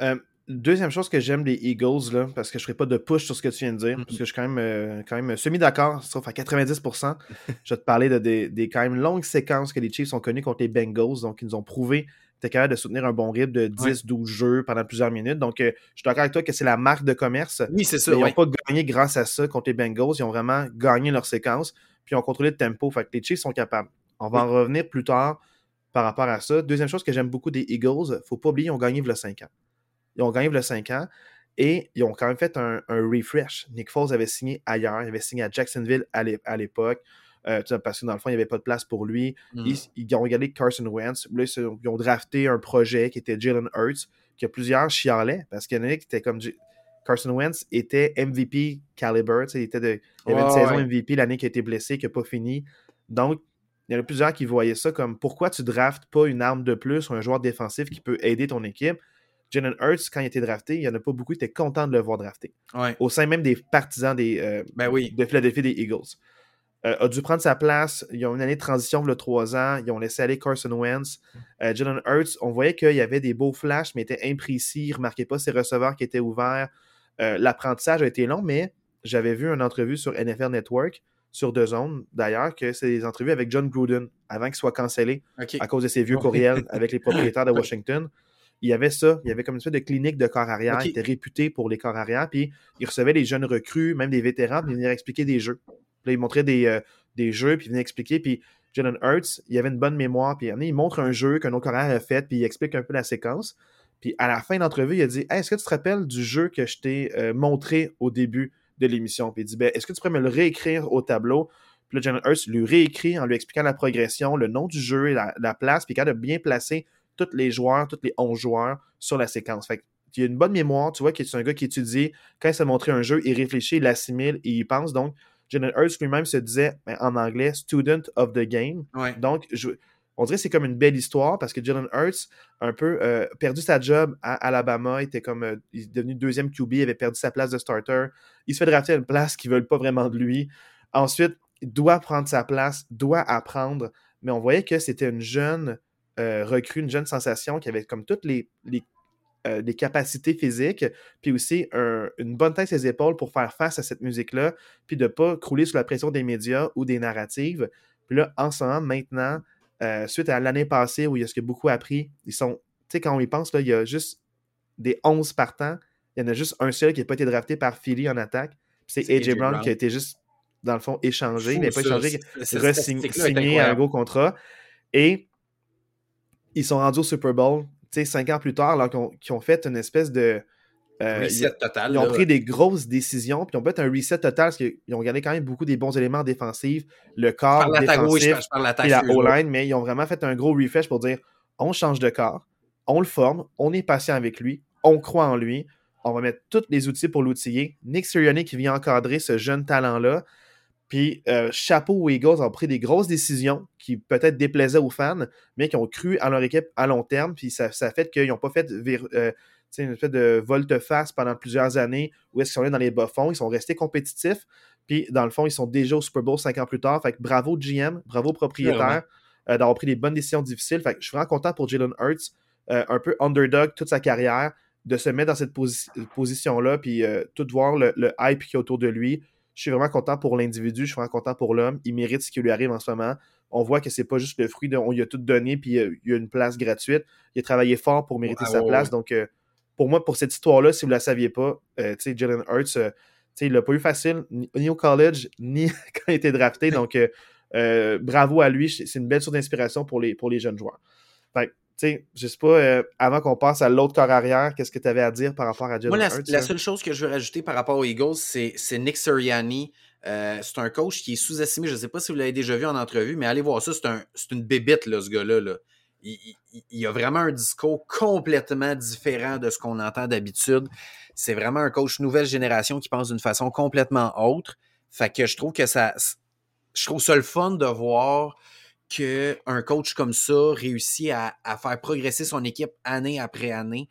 Speaker 1: Euh, Deuxième chose que j'aime des Eagles, là, parce que je ne ferai pas de push sur ce que tu viens de dire, parce que je suis quand même, euh, quand même semi-d'accord, sauf à 90%. je vais te parler de des, quand même longues séquences que les Chiefs ont connues contre les Bengals, donc ils nous ont prouvé tu es capable de soutenir un bon rythme de 10-12 jeux pendant plusieurs minutes. Donc, je suis d'accord avec toi que c'est la marque de commerce.
Speaker 3: Oui, c'est ça.
Speaker 1: ils n'ont pas gagné grâce à ça contre les Bengals. Ils ont vraiment gagné leur séquence, puis ils ont contrôlé le tempo. Fait que les Chiefs sont capables. On va en revenir plus tard par rapport à ça. Deuxième chose que j'aime beaucoup des Eagles, faut pas oublier, ils ont gagné a 5 ans. Ils ont gagné a 5 ans et ils ont quand même fait un, refresh. Nick Foles avait signé ailleurs, il avait signé à Jacksonville à l'époque. Euh, parce que dans le fond, il n'y avait pas de place pour lui. Mm. Ils, ont regardé Carson Wentz. Là, ils ont drafté un projet qui était Jalen Hurts, qui a plusieurs chialets, parce qu'il y en a qui étaient comme. Carson Wentz était MVP caliber. Il, était de, il avait une saison MVP l'année qui a été blessé, qui n'a pas fini. Donc, il y en a plusieurs qui voyaient ça comme pourquoi tu draftes pas une arme de plus ou un joueur défensif qui peut aider ton équipe? Jalen Hurts, quand il a été drafté, il n'y en a pas beaucoup qui étaient contents de le voir drafté. Au sein même des partisans des, euh,
Speaker 3: ben oui.
Speaker 1: de Philadelphie des Eagles. Euh, a dû prendre sa place. Ils ont une année de transition le trois ans. Ils ont laissé aller Carson Wentz. Euh, Jalen Hurts, on voyait qu'il y avait des beaux flashs, mais était imprécis. Il ne remarquait pas ses receveurs qui étaient ouverts. L'apprentissage a été long, mais j'avais vu une entrevue sur NFL Network sur deux zones, d'ailleurs, que c'est des entrevues avec John Gruden avant qu'il soit cancellé à cause de ses vieux courriels avec les propriétaires de Washington. Il y avait ça, il y avait comme une espèce de clinique de corps arrière. Il était réputé pour les corps arrière, puis il recevait les jeunes recrues, même des vétérans, puis il venait expliquer des jeux. Puis là, il montrait des, euh, des jeux, puis il venait expliquer, puis Jalen Hurts, il avait une bonne mémoire, puis il montre un jeu qu'un autre arrière a fait, puis il explique un peu la séquence. Puis à la fin de l'entrevue, il a dit Est-ce que tu te rappelles du jeu que je t'ai euh, montré au début de l'émission. Puis il dit ben, Est-ce que tu pourrais me le réécrire au tableau Puis là, Jalen Hurst lui réécrit en lui expliquant la progression, le nom du jeu, la, la place, puis il de bien placer tous les joueurs, tous les 11 joueurs sur la séquence. Fait il a une bonne mémoire, tu vois, qui est un gars qui étudie. Quand il s'est montré un jeu, il réfléchit, il l'assimile et il pense. Donc, Jalen Hurst lui-même se disait ben, en anglais student of the game. Donc, je, on dirait que c'est comme une belle histoire parce que Jalen Hurts a un peu euh, perdu sa job à Alabama. Il était comme euh, il est devenu deuxième QB, il avait perdu sa place de starter. Il se fait drafter à une place qui ne veulent pas vraiment de lui. Ensuite, il doit prendre sa place, doit apprendre. Mais on voyait que c'était une jeune euh, recrue, une jeune sensation qui avait comme toutes les, les, capacités physiques, puis aussi une bonne tête ses épaules pour faire face à cette musique-là, puis de ne pas crouler sous la pression des médias ou des narratives. Puis là, en ce moment, maintenant, euh, suite à l'année passée où il y a ce que beaucoup appris, ils sont, tu sais, quand on y pense, là, il y a juste des 11 partants, il y en a juste un seul qui n'a pas été drafté par Philly en attaque. C'est AJ Brown, qui a été juste, dans le fond, échangé. n'a pas échangé, signé un gros contrat. Et ils sont rendus au Super Bowl, tu sais, cinq ans plus tard, alors qu'ils ont, fait une espèce de
Speaker 3: euh, reset total.
Speaker 1: Ils ont pris des grosses décisions, puis ils ont fait un reset total parce qu'ils ont gardé quand même beaucoup des bons éléments défensifs, le corps défensif et la O-line, mais ils ont vraiment fait un gros refresh pour dire on change de corps, on le forme, on est patient avec lui, on croit en lui, on va mettre tous les outils pour l'outiller. Nick Sirianni qui vient encadrer ce jeune talent-là. Puis, euh, chapeau aux Eagles ont pris des grosses décisions qui peut-être déplaisaient aux fans, mais qui ont cru à leur équipe à long terme. Puis, ça, ça fait qu'ils n'ont pas fait euh, une espèce de volte-face pendant plusieurs années où est-ce qu'ils sont allés dans les bas-fonds. Ils sont restés compétitifs. Puis, dans le fond, ils sont déjà au Super Bowl cinq ans plus tard. Fait que bravo GM, bravo propriétaire euh, d'avoir pris des bonnes décisions difficiles. Fait que je suis vraiment content pour Jalen Hurts, un peu underdog toute sa carrière, de se mettre dans cette position-là, puis tout voir le, hype qui est autour de lui. Je suis vraiment content pour l'individu, je suis vraiment content pour l'homme. Il mérite ce qui lui arrive en ce moment. On voit que c'est pas juste le fruit de on lui a tout donné, puis il y a une place gratuite. Il a travaillé fort pour mériter sa place. Donc, pour moi, pour cette histoire-là, si vous ne la saviez pas, euh, Jalen Hurts, euh, il l'a pas eu facile, ni, au college, ni quand il était drafté. Donc, euh, bravo à lui. C'est une belle source d'inspiration pour les, pour les jeunes joueurs. Fait sais, je sais pas, avant qu'on passe à l'autre corps arrière, qu'est-ce que tu avais à dire par rapport à Jalen
Speaker 3: Moi,
Speaker 1: Hurts?
Speaker 3: La, seule chose que je veux rajouter par rapport aux Eagles, c'est Nick Sirianni. c'est un coach qui est sous-estimé. Je ne sais pas si vous l'avez déjà vu en entrevue, mais allez voir ça. C'est un, une bébite, là, ce gars-là. Là il, y a vraiment un discours complètement différent de ce qu'on entend d'habitude. C'est vraiment un coach nouvelle génération qui pense d'une façon complètement autre. Fait que je trouve que ça. Je trouve ça le fun de voir qu'un coach comme ça réussit à, à, faire progresser son équipe année après année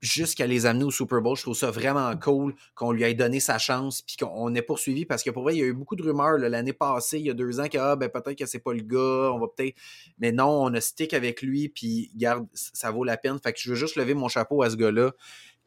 Speaker 3: jusqu'à les amener au Super Bowl. Je trouve ça vraiment cool qu'on lui ait donné sa chance puis qu'on ait poursuivi parce que pour vrai, il y a eu beaucoup de rumeurs l'année passée, il y a deux ans, que ah, ben, peut-être que c'est pas le gars, on va peut-être. Mais non, on a stick avec lui puis garde, ça vaut la peine. Fait que je veux juste lever mon chapeau à ce gars-là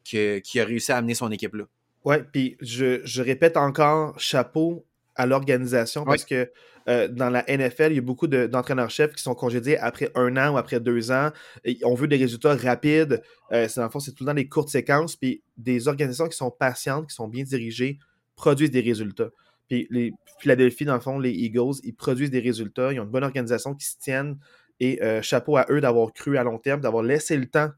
Speaker 3: qui a réussi à amener son équipe là.
Speaker 1: Ouais, puis je, répète encore chapeau à l'organisation parce que euh, dans la NFL, il y a beaucoup d'entraîneurs-chefs qui sont congédiés après un an ou après deux ans. Et on veut des résultats rapides. Euh, c'est, dans le fond, c'est tout le temps des courtes séquences. Puis des organisations qui sont patientes, qui sont bien dirigées, produisent des résultats. Puis les Philadelphie, dans le fond, les Eagles, ils produisent des résultats. Ils ont une bonne organisation qui se tiennent. Et euh, chapeau à eux d'avoir cru à long terme, d'avoir laissé le temps,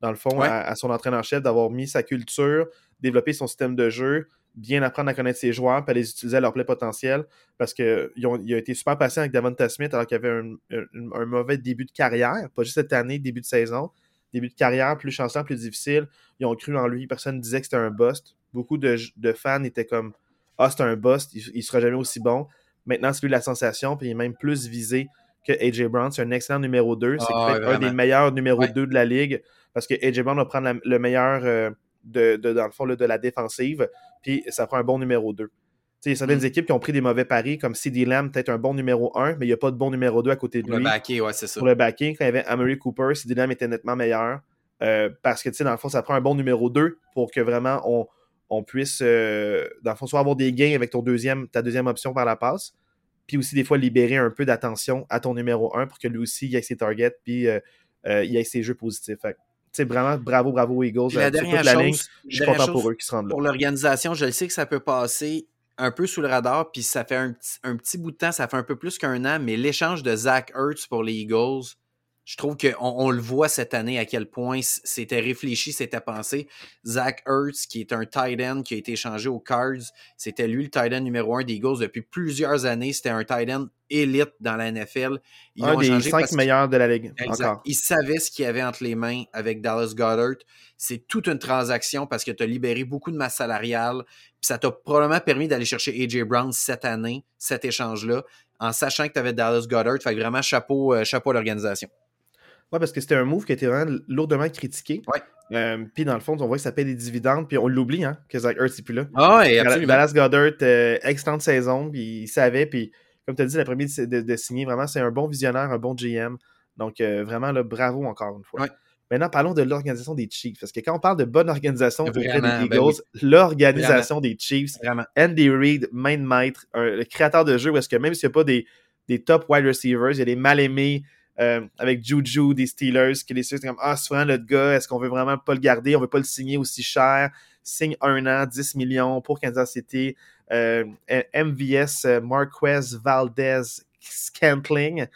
Speaker 1: dans le fond, à, son entraîneur-chef, d'avoir mis sa culture, développé son système de jeu, bien apprendre à connaître ses joueurs, puis à les utiliser à leur plein potentiel. Parce qu'il a été super patient avec Davonta Smith alors qu'il avait un, mauvais début de carrière, pas juste cette année, début de saison. Début de carrière plus chancelant, plus difficile. Ils ont cru en lui. Personne ne disait que c'était un bust. Beaucoup de, fans étaient comme Ah, c'est un bust, il, ne sera jamais aussi bon. Maintenant, c'est lui la sensation, puis il est même plus visé que AJ Brown. C'est un excellent numéro 2. C'est ah, un des meilleurs numéro 2 de la ligue parce que AJ Brown va prendre le meilleur euh, de, dans le fond de la défensive, puis ça prend un bon numéro 2. Il y a certaines mm. équipes qui ont pris des mauvais paris, comme CD Lamb, peut-être un bon numéro 1, mais il n'y a pas de bon numéro 2 à côté de lui.
Speaker 3: Pour le backer, ouais, c'est ça.
Speaker 1: Pour le backing, quand il y avait Amory Cooper, CD Lamb était nettement meilleur. Euh, parce que, tu sais, dans le fond, ça prend un bon numéro 2 pour que vraiment on, on puisse, euh, dans le fond, soit avoir des gains avec ton deuxième, ta deuxième option par la passe, puis aussi des fois libérer un peu d'attention à ton numéro 1 pour que lui aussi il ait ses targets, puis euh, il ait ses jeux positifs. Fait vraiment bravo, bravo Eagles.
Speaker 3: la dernière chose, je suis content pour eux qui se rendent là. Pour l'organisation, je le sais que ça peut passer un peu sous le radar, puis ça fait un petit, un petit bout de temps, ça fait un peu plus qu'un an, mais l'échange de Zach Ertz pour les Eagles, je trouve qu'on on le voit cette année à quel point c'était réfléchi, c'était pensé. Zach Ertz, qui est un tight end qui a été échangé aux Cards, c'était lui le tight end numéro un des Eagles depuis plusieurs années. C'était un tight end élite dans la NFL.
Speaker 1: Ils un des cinq meilleurs de la ligue. Encore.
Speaker 3: Ils savaient ce qu'il y avait entre les mains avec Dallas Goddard. C'est toute une transaction parce que tu as libéré beaucoup de masse salariale. Puis ça t'a probablement permis d'aller chercher AJ Brown cette année, cet échange-là, en sachant que tu avais Dallas Goddard. Fait vraiment chapeau, euh, chapeau à l'organisation.
Speaker 1: Ouais, parce que c'était un move qui a été vraiment lourdement critiqué.
Speaker 3: Ouais.
Speaker 1: Euh, puis dans le fond, on voit que ça paie des dividendes, puis on l'oublie, hein, que Zach Ertz n'est plus là.
Speaker 3: Ah ouais, absolument.
Speaker 1: Dallas Goddard, euh, excellente saison, puis il savait, puis comme tu as dit, la première de, de, signer, vraiment, c'est un bon visionnaire, un bon GM. Donc, euh, vraiment, là, bravo encore une fois.
Speaker 3: Ouais.
Speaker 1: Maintenant, parlons de l'organisation des Chiefs. Parce que quand on parle de bonne organisation auprès des ben Eagles, l'organisation des Chiefs, Andy Reid, main maître, le créateur de jeu, où est-ce que même s'il n'y a pas des, des top wide receivers, il y a des mal-aimés, euh, avec Juju des Steelers, qui les Steelers comme Ah, souvent le gars, est-ce qu'on veut vraiment pas le garder? On veut pas le signer aussi cher. Signe un an, 10 millions pour Kansas City. Euh, MVS, euh, Marquez Valdez Scantling.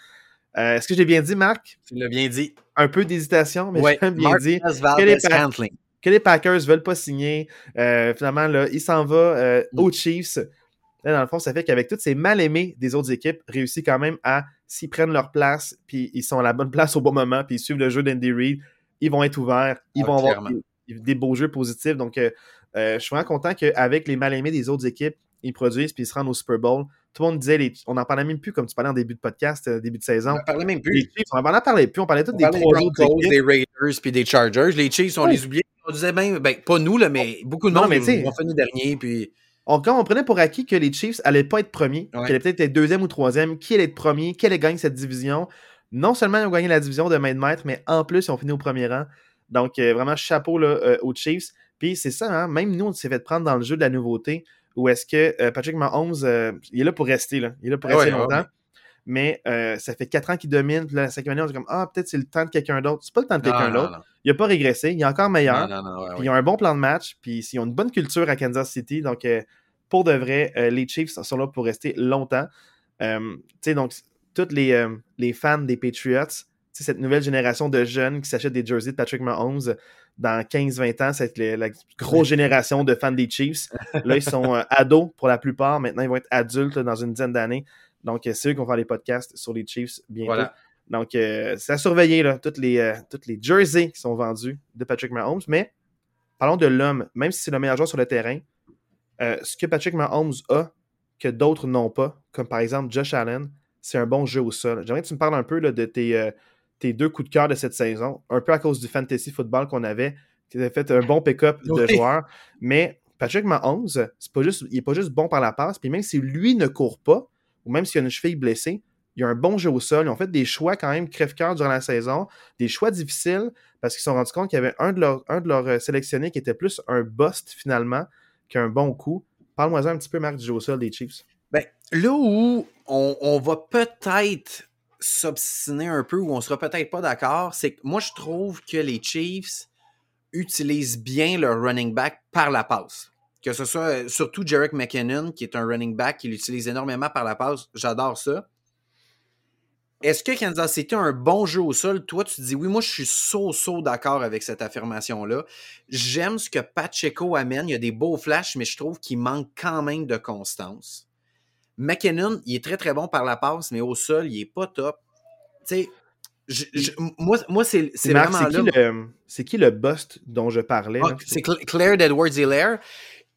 Speaker 1: est-ce que j'ai bien dit, Marc?
Speaker 3: Tu l'as bien dit.
Speaker 1: Un peu d'hésitation, mais j'ai bien dit.
Speaker 3: Valdez Scantling.
Speaker 1: Que les Packers veulent pas signer. finalement, là, il s'en va mm. aux Chiefs. Là, dans le fond, ça fait qu'avec toutes ces mal-aimés des autres équipes, réussit quand même à s'ils prennent leur place, puis ils sont à la bonne place au bon moment, puis ils suivent le jeu d'Andy Reid, ils vont être ouverts, ils ah, vont avoir des, beaux jeux positifs. Donc, euh, euh, je suis vraiment content qu'avec les mal-aimés des autres équipes, ils produisent puis ils se rendent au Super Bowl. Tout le monde disait, on n'en parlait même plus comme tu parlais en début de podcast, euh, début de saison. On
Speaker 3: n'en parlait même plus.
Speaker 1: on n'en parlait plus, on parlait tous des trois
Speaker 3: équipes. des Raiders puis des Chargers. Les Chiefs, on les oubliait. On disait même, ben, pas nous, là, mais beaucoup de monde, mais ils ont fini dernier. Puis
Speaker 1: on, quand on prenait pour acquis que les Chiefs allaient pas être premiers, qu'ils allaient peut-être être deuxième ou troisième, qui allait être premier, qui allait gagner cette division. Non seulement ils ont gagné la division de main de maître, mais en plus, ils ont fini au premier rang. Donc, euh, vraiment, chapeau là, euh, aux Chiefs. Puis c'est ça, hein, même nous, on s'est fait prendre dans le jeu de la nouveauté, où est-ce que euh, Patrick Mahomes, il est là pour rester, là. il est là pour rester longtemps. Mais ça fait quatre ans qu'il domine, puis la cinquième année, on dit comme Ah, peut-être c'est le temps de quelqu'un d'autre. C'est pas le temps de quelqu'un d'autre. Il n'a pas régressé, il est encore meilleur. puis ils ont un bon plan de match, puis ils ont une bonne culture à Kansas City. Donc, pour de vrai, euh, les Chiefs sont là pour rester longtemps. Euh, donc, tous les, euh, les, fans des Patriots, cette nouvelle génération de jeunes qui s'achètent des jerseys de Patrick Mahomes dans 15-20 ans, c'est la grosse génération de fans des Chiefs. Là, ils sont ados pour la plupart. Maintenant, ils vont être adultes dans une dizaine d'années. Donc, c'est eux qui vont faire les podcasts sur les Chiefs bientôt. Donc, c'est à surveiller, là, toutes, les, toutes les jerseys qui sont vendus de Patrick Mahomes. Mais parlons de l'homme, même si c'est le meilleur joueur sur le terrain, euh, ce que Patrick Mahomes a, que d'autres n'ont pas, comme par exemple Josh Allen, c'est un bon jeu au sol. J'aimerais que tu me parles un peu de tes, euh, tes, deux coups de cœur de cette saison, un peu à cause du fantasy football qu'on avait, qui avait fait un bon pick-up de joueurs. Mais Patrick Mahomes, c'est pas juste, il n'est pas juste bon par la passe, puis même si lui ne court pas, ou même s'il a une cheville blessée, il a un bon jeu au sol. Ils ont fait des choix quand même crève-cœur durant la saison, des choix difficiles, parce qu'ils se sont rendus compte qu'il y avait un de leurs euh, qui était plus un bust finalement, qui a un bon coup. Parle-moi un petit peu, Marc, du jeu au sol des Chiefs.
Speaker 3: Ben, là où on, va peut-être s'obstiner un peu, ou on sera peut-être pas d'accord, c'est que moi, je trouve que les Chiefs utilisent bien leur running back par la passe. Que ce soit euh, surtout Jarek McKinnon, qui est un running back qui l'utilise énormément par la passe. J'adore ça. Est-ce que Kansas City a un bon jeu au sol? Toi, tu te dis oui, moi je suis so-so d'accord avec cette affirmation-là. J'aime ce que Pacheco amène. Il y a des beaux flashs, mais je trouve qu'il manque quand même de constance. McKinnon, il est très très bon par la passe, mais au sol, il est pas top. Tu sais, je- je- moi, moi c'est vraiment
Speaker 1: c'est
Speaker 3: là.
Speaker 1: qui, le, c'est qui le bust dont je parlais?
Speaker 3: Ah, c'est Cla- Claire d'Edwards-Hilaire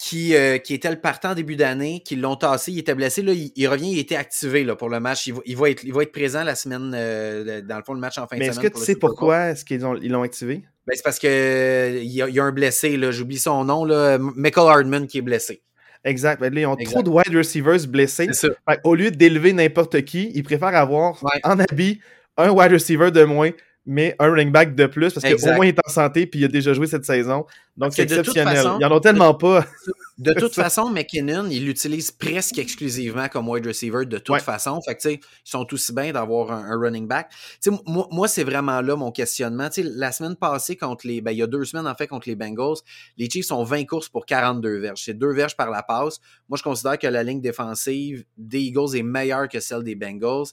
Speaker 3: qui, euh, qui était le partant début d'année, qui l'ont tassé, il était blessé, là, il, il revient, il était activé là, pour le match. Il va, il va être, il va être présent la semaine, euh, dans le fond, le match en fin
Speaker 1: Mais
Speaker 3: de
Speaker 1: est-ce
Speaker 3: semaine.
Speaker 1: que
Speaker 3: pour
Speaker 1: tu
Speaker 3: le
Speaker 1: sais pourquoi est-ce qu'ils ont- ils l'ont activé?
Speaker 3: Ben, c'est parce que euh, y, a, y a un blessé, là, j'oublie son nom, là, Michael Hardman qui est blessé.
Speaker 1: Exact. Ben, là, ils ont
Speaker 3: Exact.
Speaker 1: trop de wide receivers blessés. Fait Au lieu d'élever n'importe qui, ils préfèrent avoir
Speaker 3: Ouais.
Speaker 1: en habit un wide receiver de moins, mais un running back de plus, parce qu'au moins il est en santé puis il a déjà joué cette saison. Donc c'est exceptionnel.
Speaker 3: façon-
Speaker 1: Ils en ont tellement pas.
Speaker 3: De toute façon, McKinnon, il l'utilise presque exclusivement comme wide receiver de toute
Speaker 1: Ouais.
Speaker 3: façon. Fait que, tu sais, ils sont aussi bien d'avoir un, un running back. Tu sais, moi, moi c'est vraiment là mon questionnement. Tu sais, la semaine passée, contre les. Ben, il y a deux semaines, en fait, contre les Bengals, les Chiefs ont 20 courses pour 42 verges. C'est deux verges par la passe. Moi, je considère que la ligne défensive des Eagles est meilleure que celle des Bengals.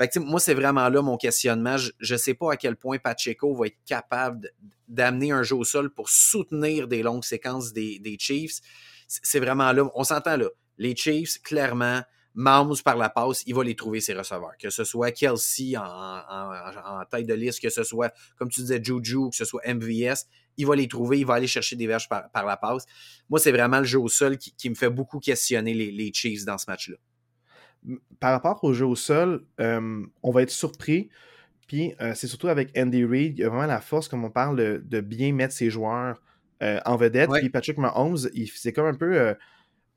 Speaker 3: Fait que, moi, c'est vraiment là mon questionnement. Je ne sais pas à quel point Pacheco va être capable d'amener un jeu au sol pour soutenir des longues séquences des, Chiefs. C'est vraiment là. On s'entend là. Les Chiefs, clairement, Mahomes par la passe, il va les trouver ses receveurs. Que ce soit Kelsey en, en- tête de liste, que ce soit, comme tu disais, Juju, que ce soit MVS, il va les trouver, il va aller chercher des verges par, la passe. Moi, c'est vraiment le jeu au sol qui, me fait beaucoup questionner les Chiefs dans ce match-là.
Speaker 1: Par rapport au jeu au sol, euh, on va être surpris. Puis euh, c'est surtout avec Andy Reid, il y a vraiment la force, comme on parle, de, de bien mettre ses joueurs euh, en vedette. Puis Patrick Mahomes, c'est comme un peu.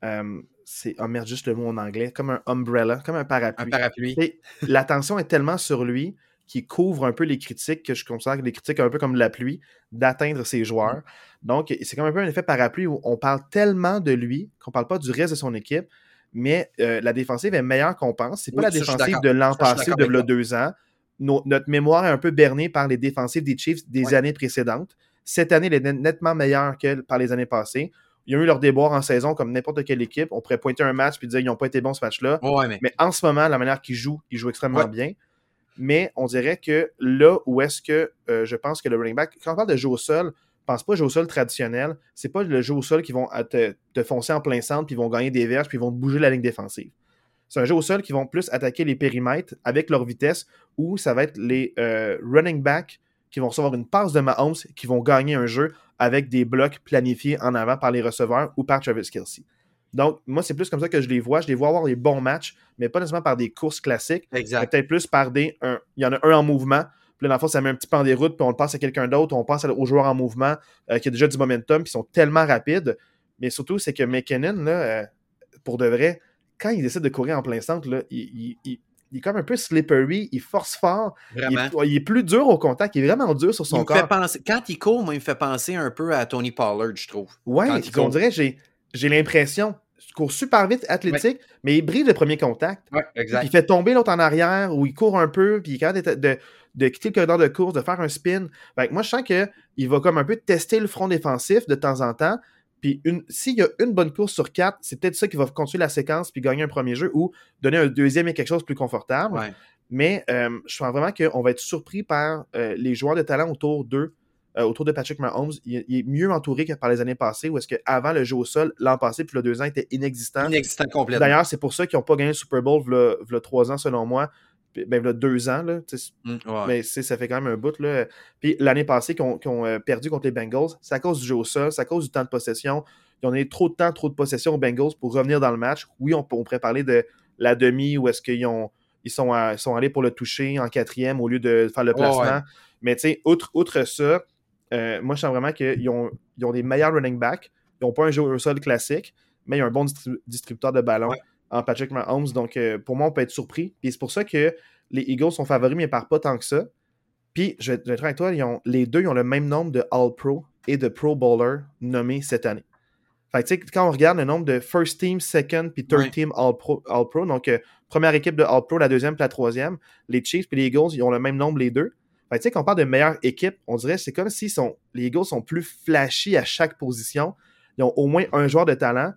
Speaker 1: euh, c'est, oh merde, juste le mot en anglais, comme un umbrella, comme un parapluie.
Speaker 3: Un parapluie.
Speaker 1: L'attention est tellement sur lui qu'il couvre un peu les critiques, que je considère que les critiques un peu comme la pluie, d'atteindre ses joueurs. Donc, c'est comme un peu un effet parapluie où on parle tellement de lui qu'on parle pas du reste de son équipe, mais euh, la défensive est meilleure qu'on pense. C'est pas
Speaker 3: Oui,
Speaker 1: la défensive de l'an passé, de deux ans. Nos- notre mémoire est un peu bernée par les défensives des Chiefs des
Speaker 3: Ouais.
Speaker 1: années précédentes. Cette année, elle est net- nettement meilleure que par les années passées. Ils ont eu leur déboire en saison comme n'importe quelle équipe. On pourrait pointer un match et dire qu'ils n'ont pas été bons ce match-là.
Speaker 3: Ouais, mais.
Speaker 1: Mais en ce moment, la manière qu'ils jouent, ils jouent extrêmement
Speaker 3: Ouais.
Speaker 1: bien. Mais on dirait que là où est-ce que euh, je pense que le running back, quand on parle de jeu au sol, pense pas jeu au sol traditionnel. C'est pas le jeu au sol qui vont euh, te, te foncer en plein centre, puis ils vont gagner des verges, puis ils vont te bouger la ligne défensive. C'est un jeu au sol qui vont plus attaquer les périmètres avec leur vitesse, ou ça va être les euh, running backs qui vont recevoir une passe de Mahomes, qui vont gagner un jeu avec des blocs planifiés en avant par les receveurs ou par Travis Kelsey. Donc, moi, c'est plus comme ça que je les vois. Je les vois avoir des bons matchs, mais pas nécessairement par des courses classiques, peut-être plus par des. un- il y en a un en mouvement, puis là, dans le fond, ça met un petit peu en déroute, puis on le passe à quelqu'un d'autre, on passe à- au joueur en mouvement euh, qui a déjà du momentum, puis ils sont tellement rapides. Mais surtout, c'est que McKinnon, là, euh, pour de vrai, quand il décide de courir en plein centre, là, il, il- il- il est comme un peu slippery, il force fort, il
Speaker 3: Vraiment.
Speaker 1: est, il est plus dur au contact, il est vraiment dur sur son
Speaker 3: me
Speaker 1: corps.
Speaker 3: fait penser, quand il court, moi, il me fait penser un peu à Tony Pollard, je trouve.
Speaker 1: Ouais,
Speaker 3: quand il
Speaker 1: on dirait, j'ai, j'ai l'impression, il court super vite, athlétique, mais il brise le premier contact.
Speaker 3: Ouais, exact.
Speaker 1: il fait tomber l'autre en arrière, ou il court un peu, puis il est capable de, de- de quitter le corridor de course, de faire un spin. Fait que moi, je sens qu'il va comme un peu tester le front défensif de temps en temps. Puis s'il y a une bonne course sur quatre, c'est peut-être ça qui va continuer la séquence puis gagner un premier jeu ou donner un deuxième et quelque chose de plus confortable.
Speaker 3: Ouais.
Speaker 1: Mais euh, je pense vraiment qu'on va être surpris par euh, les joueurs de talent autour d'eux, euh, autour de Patrick Mahomes. Il, il est mieux entouré que par les années passées, où est-ce qu'avant le jeu au sol, l'an passé, puis le deux ans, était inexistant.
Speaker 3: Inexistant complètement.
Speaker 1: D'ailleurs, c'est pour ça qu'ils n'ont pas gagné le Super Bowl v'là trois ans, selon moi. Ben, deux ans, là.
Speaker 3: Mm, ouais.
Speaker 1: Mais ça fait quand même un bout, là. Puis l'année passée, qu'ils ont, qu'ils ont, euh, perdu contre les Bengals, c'est à cause du jeu au sol, c'est à cause du temps de possession. Ils ont donné trop de temps, trop de possession aux Bengals pour revenir dans le match. Oui, on, on pourrait parler de la demi où est-ce qu'ils ont, ils sont, à- sont allés pour le toucher en quatrième au lieu de faire le placement.
Speaker 3: ouais.
Speaker 1: Mais tu sais, outre, outre ça, euh, moi, je sens vraiment qu'ils ont, ils ont des meilleurs running backs. Ils n'ont pas un jeu au sol classique, mais ils ont un bon distri- distributeur de ballon
Speaker 3: Ouais.
Speaker 1: En Patrick Mahomes. Donc, euh, pour moi, on peut être surpris. Puis c'est pour ça que les Eagles sont favoris, mais par pas tant que ça. Puis, je vais je vais être avec toi, ils ont- les deux ils ont le même nombre de All-Pro et de Pro Bowler nommés cette année. Fait que, tu sais, quand on regarde le nombre de first team, second, puis third team All-Pro, All -Pro, donc euh, première équipe de All-Pro, la deuxième, puis la troisième, les Chiefs puis les Eagles, ils ont le même nombre les deux. Fait que, tu sais, quand on parle de meilleure équipe, on dirait que c'est comme si sont, les Eagles sont plus flashy à chaque position. Ils ont au moins un joueur de talent,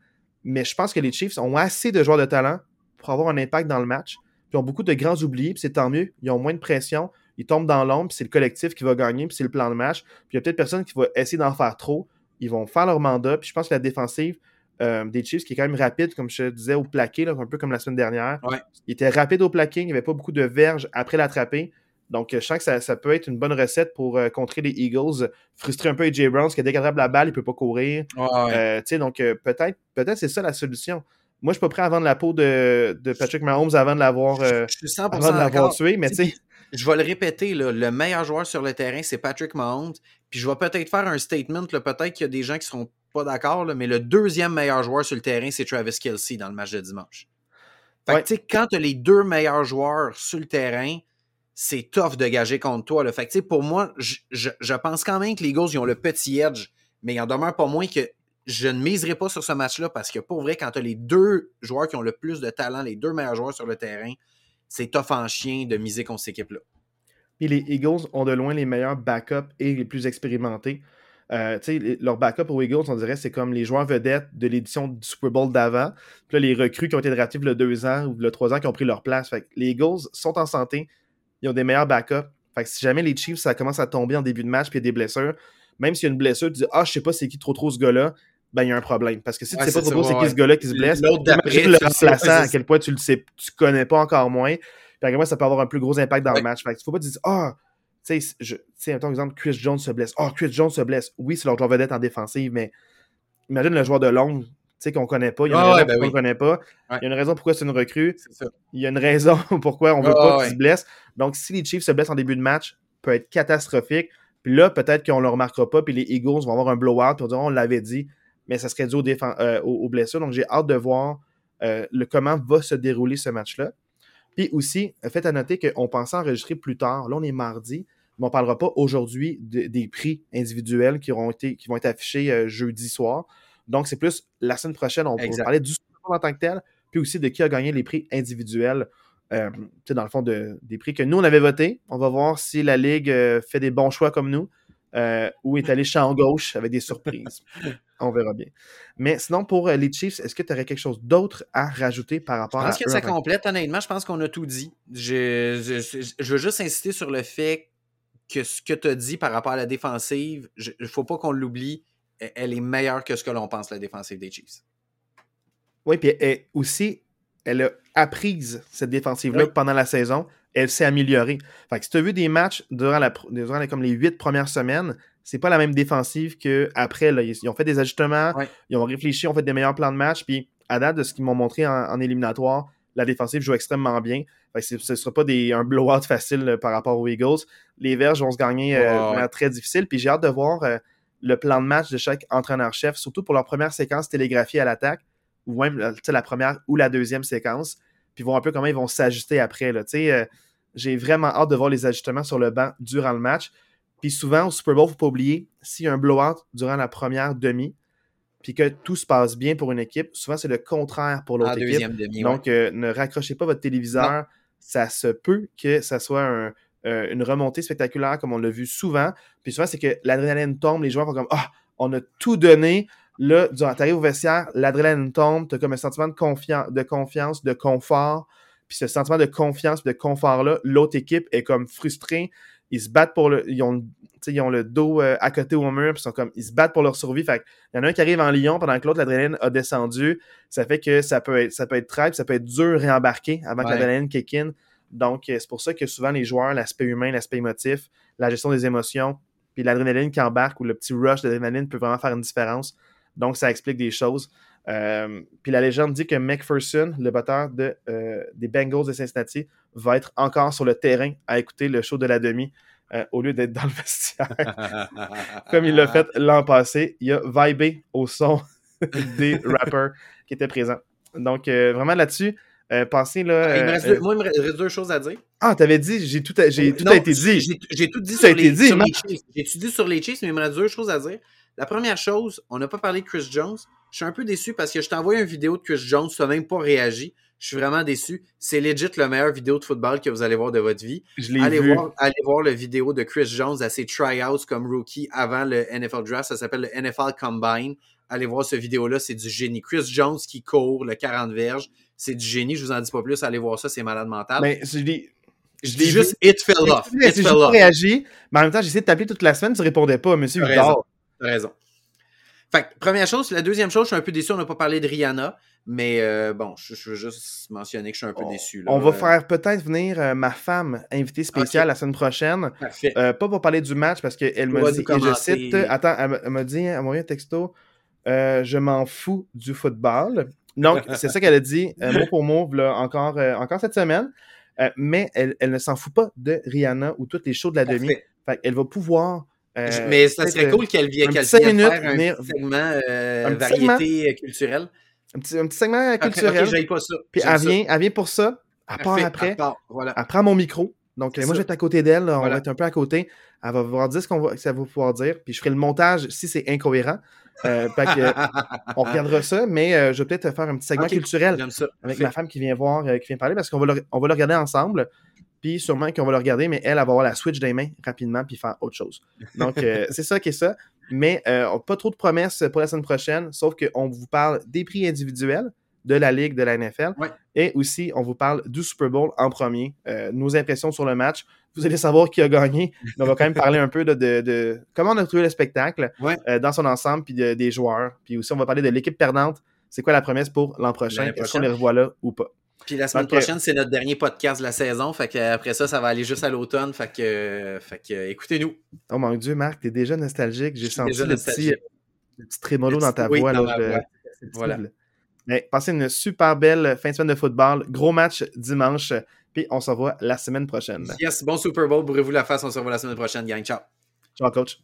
Speaker 1: mais je pense que les Chiefs ont assez de joueurs de talent pour avoir un impact dans le match. Puis ils ont beaucoup de grands oubliés, puis c'est tant mieux. Ils ont moins de pression, ils tombent dans l'ombre, puis c'est le collectif qui va gagner, puis c'est le plan de match. Puis il y a peut-être personne qui va essayer d'en faire trop. Ils vont faire leur mandat, puis je pense que la défensive euh, des Chiefs, qui est quand même rapide, comme je te disais, au plaqué, là, un peu comme la semaine dernière.
Speaker 3: Ouais.
Speaker 1: Il était rapide au plaqué, il n'y avait pas beaucoup de verges après l'attraper. Donc, euh, je sens que ça, ça peut être une bonne recette pour euh, contrer les Eagles, frustrer un peu AJ Brown, parce que dès qu'il attrape la balle, il ne peut pas courir.
Speaker 3: Ouais, ouais.
Speaker 1: Euh, tu sais, donc euh, peut-être peut-être c'est ça la solution. Moi, je suis pas prêt à vendre la peau de, de Patrick Mahomes avant de l'avoir euh,
Speaker 3: je suis 100%
Speaker 1: avant de l'avoir
Speaker 3: d'accord.
Speaker 1: tué, mais tu sais,
Speaker 3: Je vais le répéter, là, le meilleur joueur sur le terrain, c'est Patrick Mahomes. Puis je vais peut-être faire un statement, là, peut-être qu'il y a des gens qui seront pas d'accord, mais le deuxième meilleur joueur sur le terrain, c'est Travis Kelsey dans le match de dimanche. Fait que,
Speaker 1: Ouais.
Speaker 3: tu sais, quand tu as les deux meilleurs joueurs sur le terrain, c'est tough de gager contre toi. Là. Fait pour moi, je, pense quand même que les Eagles, ils ont le petit edge, mais il en demeure pas moins que je ne miserai pas sur ce match-là parce que pour vrai, quand tu as les deux joueurs qui ont le plus de talent, les deux meilleurs joueurs sur le terrain, c'est tough en chien de miser contre cette équipe-là.
Speaker 1: Puis les Eagles ont de loin les meilleurs backups et les plus expérimentés. Euh, leurs backups aux Eagles, on dirait, c'est comme les joueurs vedettes de l'édition du Super Bowl d'avant. Puis là, les recrues qui ont été draftés a deux ans ou a trois ans qui ont pris leur place. Les Eagles sont en santé. Ils ont des meilleurs backups. Fait que si jamais les Chiefs, ça commence à tomber en début de match puis il y a des blessures, même s'il y a une blessure, tu dis Ah, je sais pas c'est qui trop trop ce gars-là, ben il y a un problème. Parce que si tu
Speaker 3: Ouais,
Speaker 1: sais pas trop trop c'est qui ce gars-là qui se blesse,
Speaker 3: L'autre d'après,
Speaker 1: le
Speaker 3: tu le sais,
Speaker 1: remplaçant, à quel point tu le sais, tu connais pas encore moins. Puis à quel point ça peut avoir un plus gros impact dans
Speaker 3: Ouais.
Speaker 1: le match. Fait que faut pas te dire Ah, tu sais, je- tu sais, mettons, exemple, Chris Jones se blesse. Ah, Chris Jones se blesse. Oui, c'est leur joueur vedette en défensive, mais imagine le joueur de longue, sais, qu'on connaît pas. Il y a une
Speaker 3: Ah ouais,
Speaker 1: raison
Speaker 3: ben
Speaker 1: pourquoi
Speaker 3: oui.
Speaker 1: on connaît pas.
Speaker 3: Ouais.
Speaker 1: Il y a une raison pourquoi c'est une recrue. Il y a une raison pourquoi on veut
Speaker 3: Ah
Speaker 1: pas
Speaker 3: ouais.
Speaker 1: qu'il se blesse. Donc, si les Chiefs se blessent en début de match, peut être catastrophique. Puis là, peut-être qu'on ne le remarquera pas, puis les Eagles vont avoir un blowout, puis on dira, on l'avait dit, mais ça serait dû aux, euh, aux- blessures. Donc, j'ai hâte de voir euh, le, comment va se dérouler ce match-là. Puis aussi, faites à noter qu'on pensait enregistrer plus tard. Là, on est mardi, mais on ne parlera pas aujourd'hui de- des prix individuels qui, auront été, qui vont être affichés euh, jeudi soir. Donc, c'est plus la semaine prochaine, on va parler du Super en tant que tel, puis aussi de qui a gagné les prix individuels. Euh, dans le fond, de- des prix que nous, on avait votés. On va voir si la Ligue euh, fait des bons choix comme nous euh, ou est allée champ gauche avec des surprises. on verra bien. Mais sinon, pour les Chiefs, est-ce que tu aurais quelque chose d'autre à rajouter par
Speaker 3: Je
Speaker 1: rapport
Speaker 3: pense
Speaker 1: à
Speaker 3: que
Speaker 1: eux
Speaker 3: ça
Speaker 1: en tant que-
Speaker 3: complète, honnêtement. Je pense qu'on a tout dit. Je, je- je veux juste insister sur le fait que ce que tu as dit par rapport à la défensive, il ne faut pas qu'on l'oublie. Elle- est meilleure que ce que l'on pense, la défensive des Chiefs.
Speaker 1: Oui, puis elle- aussi, elle a apprise cette défensive-là
Speaker 3: Oui.
Speaker 1: pendant la saison. Elle s'est améliorée. Fait que si tu as vu des matchs durant, la, pr- durant les, comme les huit premières semaines, c'est pas la même défensive qu'après. Ils, ils ont fait des ajustements, ils ont réfléchi, ont fait des meilleurs plans de match. Puis à date de ce qu'ils m'ont montré en, en éliminatoire, la défensive joue extrêmement bien. Fait que c'est- ce ne sera pas des, un blowout facile euh, par rapport aux Eagles. Les Verges vont se gagner euh,
Speaker 3: ouais.
Speaker 1: manière très difficile. Puis j'ai hâte de voir euh, le plan de match de chaque entraîneur-chef, surtout pour leur première séquence télégraphiée à l'attaque, ou même la première ou la deuxième séquence. Puis voir un peu comment ils vont s'ajuster après. Là. Euh, j'ai vraiment hâte de voir les ajustements sur le banc durant le match. Puis souvent, au Super Bowl, il ne faut pas oublier, s'il y a un blowout durant la première demi, puis que tout se passe bien pour une équipe, souvent c'est le contraire pour l'autre équipe.
Speaker 3: deuxième demi. ouais.
Speaker 1: Donc, euh, ne raccrochez pas votre téléviseur. Ça se peut que ça soit un- euh, une remontée spectaculaire, comme on l'a vu souvent. Puis souvent, c'est que l'adrénaline tombe, les joueurs vont comme Ah, on a tout donné. Là, tu arrives au vestiaire, l'adrénaline tombe, tu as comme un sentiment de, confian- de confiance, de confort. Puis ce sentiment de confiance, de confort-là, l'autre équipe est comme frustrée. Ils se battent pour le. Ils ont, ils ont le dos euh, à côté au mur, puis sont comme. Ils se battent pour leur survie. Fait il y en a un qui arrive en Lyon pendant que l'autre, l'adrénaline a descendu. Ça fait que ça peut être, ça peut être très, puis ça peut être dur réembarquer avant que l'adrénaline kick in. Donc, euh, c'est pour ça que souvent les joueurs, l'aspect humain, l'aspect émotif, la gestion des émotions, puis l'adrénaline qui embarque ou le petit rush d'adrénaline peut vraiment faire une différence. Donc, ça explique des choses. Euh, puis la légende dit que McPherson, le batteur de, euh, des Bengals de Cincinnati, va être encore sur le terrain à écouter le show de la demi euh, au lieu d'être dans le vestiaire comme il l'a fait l'an passé. Il a vibé au son des rappers qui étaient présents. Donc, vraiment là-dessus, euh, pensez là.
Speaker 3: Il me
Speaker 1: euh,
Speaker 3: reste
Speaker 1: euh,
Speaker 3: deux- moi, il me reste deux choses à dire.
Speaker 1: Ah, t'avais dit, j'ai tout, a- j'ai, tout
Speaker 3: Non,
Speaker 1: a été dit.
Speaker 3: J'ai tout dit
Speaker 1: Tout
Speaker 3: sur,
Speaker 1: été
Speaker 3: les,
Speaker 1: dit,
Speaker 3: sur les Chiefs. J'ai tout dit sur les Chiefs, mais il me reste deux choses à dire. La première chose, on n'a pas parlé de Chris Jones. Je suis un peu déçu parce que je t'ai envoyé une vidéo de Chris Jones, tu n'as même pas réagi. Je suis vraiment déçu. C'est legit le meilleur vidéo de football que vous allez voir de votre vie.
Speaker 1: Je l'ai
Speaker 3: Allez
Speaker 1: vu.
Speaker 3: voir, allez voir la vidéo de Chris Jones à ses tryouts comme rookie avant le NFL Draft. Ça s'appelle le NFL Combine. Allez voir cette vidéo-là, c'est du génie. Chris Jones qui court le 40 verges, c'est du génie. Je vous en dis pas plus. Allez voir ça, c'est malade mental.
Speaker 1: Mais je l'ai.
Speaker 3: je dis juste it fell off.
Speaker 1: J'ai
Speaker 3: It
Speaker 1: juste
Speaker 3: fell off.
Speaker 1: réagi, mais en même temps, j'ai essayé de t'appeler toute la semaine, tu répondais pas, monsieur
Speaker 3: T'as raison. T'as raison. Fait que, première chose. La deuxième chose, je suis un peu déçu. On n'a pas parlé de Rihanna. Mais euh, bon, je, je veux juste mentionner que je suis un peu déçu. là.
Speaker 1: On va
Speaker 3: Euh,
Speaker 1: faire peut-être venir euh, ma femme invitée spéciale
Speaker 3: Ok.
Speaker 1: la semaine prochaine.
Speaker 3: Parfait.
Speaker 1: Euh, pas pour parler du match parce qu'elle m'a dit, et je cite, attends, elle m'a- elle m'a dit, elle m'a envoyé un texto, euh, je m'en fous du football. Donc, c'est ça qu'elle a dit, euh, mot pour mot, là, encore, euh, encore cette semaine. Mais elle, elle ne s'en fout pas de Rihanna ou toutes les shows de la demi. Fait elle va pouvoir.
Speaker 3: mais ça serait cool qu'elle vienne, vienne
Speaker 1: minutes,
Speaker 3: faire un
Speaker 1: venir-
Speaker 3: petit segment
Speaker 1: un petit
Speaker 3: variété euh, culturelle.
Speaker 1: Un petit, un petit segment culturel.
Speaker 3: Ok, j'aille pas ça.
Speaker 1: puis elle vient, elle vient pour ça. Elle part après.
Speaker 3: elle part, Voilà.
Speaker 1: Elle prend mon micro. Donc, moi, je vais être à côté d'elle. On va être un peu à côté. Elle va pouvoir dire ce qu'on va, que ça va pouvoir dire. Puis je ferai le montage si c'est incohérent. Euh, que, on regardera ça, mais euh, je vais peut-être faire un petit segment culturel avec ma femme qui vient voir, euh, qui vient parler, parce qu'on va le, on va le regarder ensemble. Puis sûrement qu'on va le regarder, mais elle, elle va avoir la Switch des mains rapidement, puis faire autre chose. Donc, c'est ça qui est ça. Mais pas trop de promesses pour la semaine prochaine, sauf qu'on vous parle des prix individuels de la Ligue, de la NFL.
Speaker 3: Ouais.
Speaker 1: Et aussi, on vous parle du Super Bowl en premier, euh, nos impressions sur le match. Vous allez savoir qui a gagné, mais on va quand même parler un peu de, de- de comment on a trouvé le spectacle
Speaker 3: Ouais.
Speaker 1: euh, dans son ensemble, puis de- des joueurs. Puis aussi, on va parler de l'équipe perdante. C'est quoi la promesse pour l'an prochain? Est-ce qu'on les revoit là ou pas?
Speaker 3: Puis la semaine
Speaker 1: Ok.
Speaker 3: prochaine, c'est notre dernier podcast de la saison. Fait après ça, ça va aller juste à l'automne. Fait que, euh, fait que euh, écoutez-nous.
Speaker 1: Oh mon Dieu, Marc, t'es déjà nostalgique. J'ai senti le petit, le petit trémolo
Speaker 3: Le
Speaker 1: dans ta
Speaker 3: oui
Speaker 1: voix.
Speaker 3: dans
Speaker 1: là, je-
Speaker 3: voix. Voilà.
Speaker 1: Mais passez une super belle fin de semaine de football. Gros match dimanche. Puis on se revoit la semaine prochaine.
Speaker 3: Yes, bon Super Bowl. Bourrez-vous la face. On se revoit la semaine prochaine, gang. Ciao.
Speaker 1: Ciao, coach.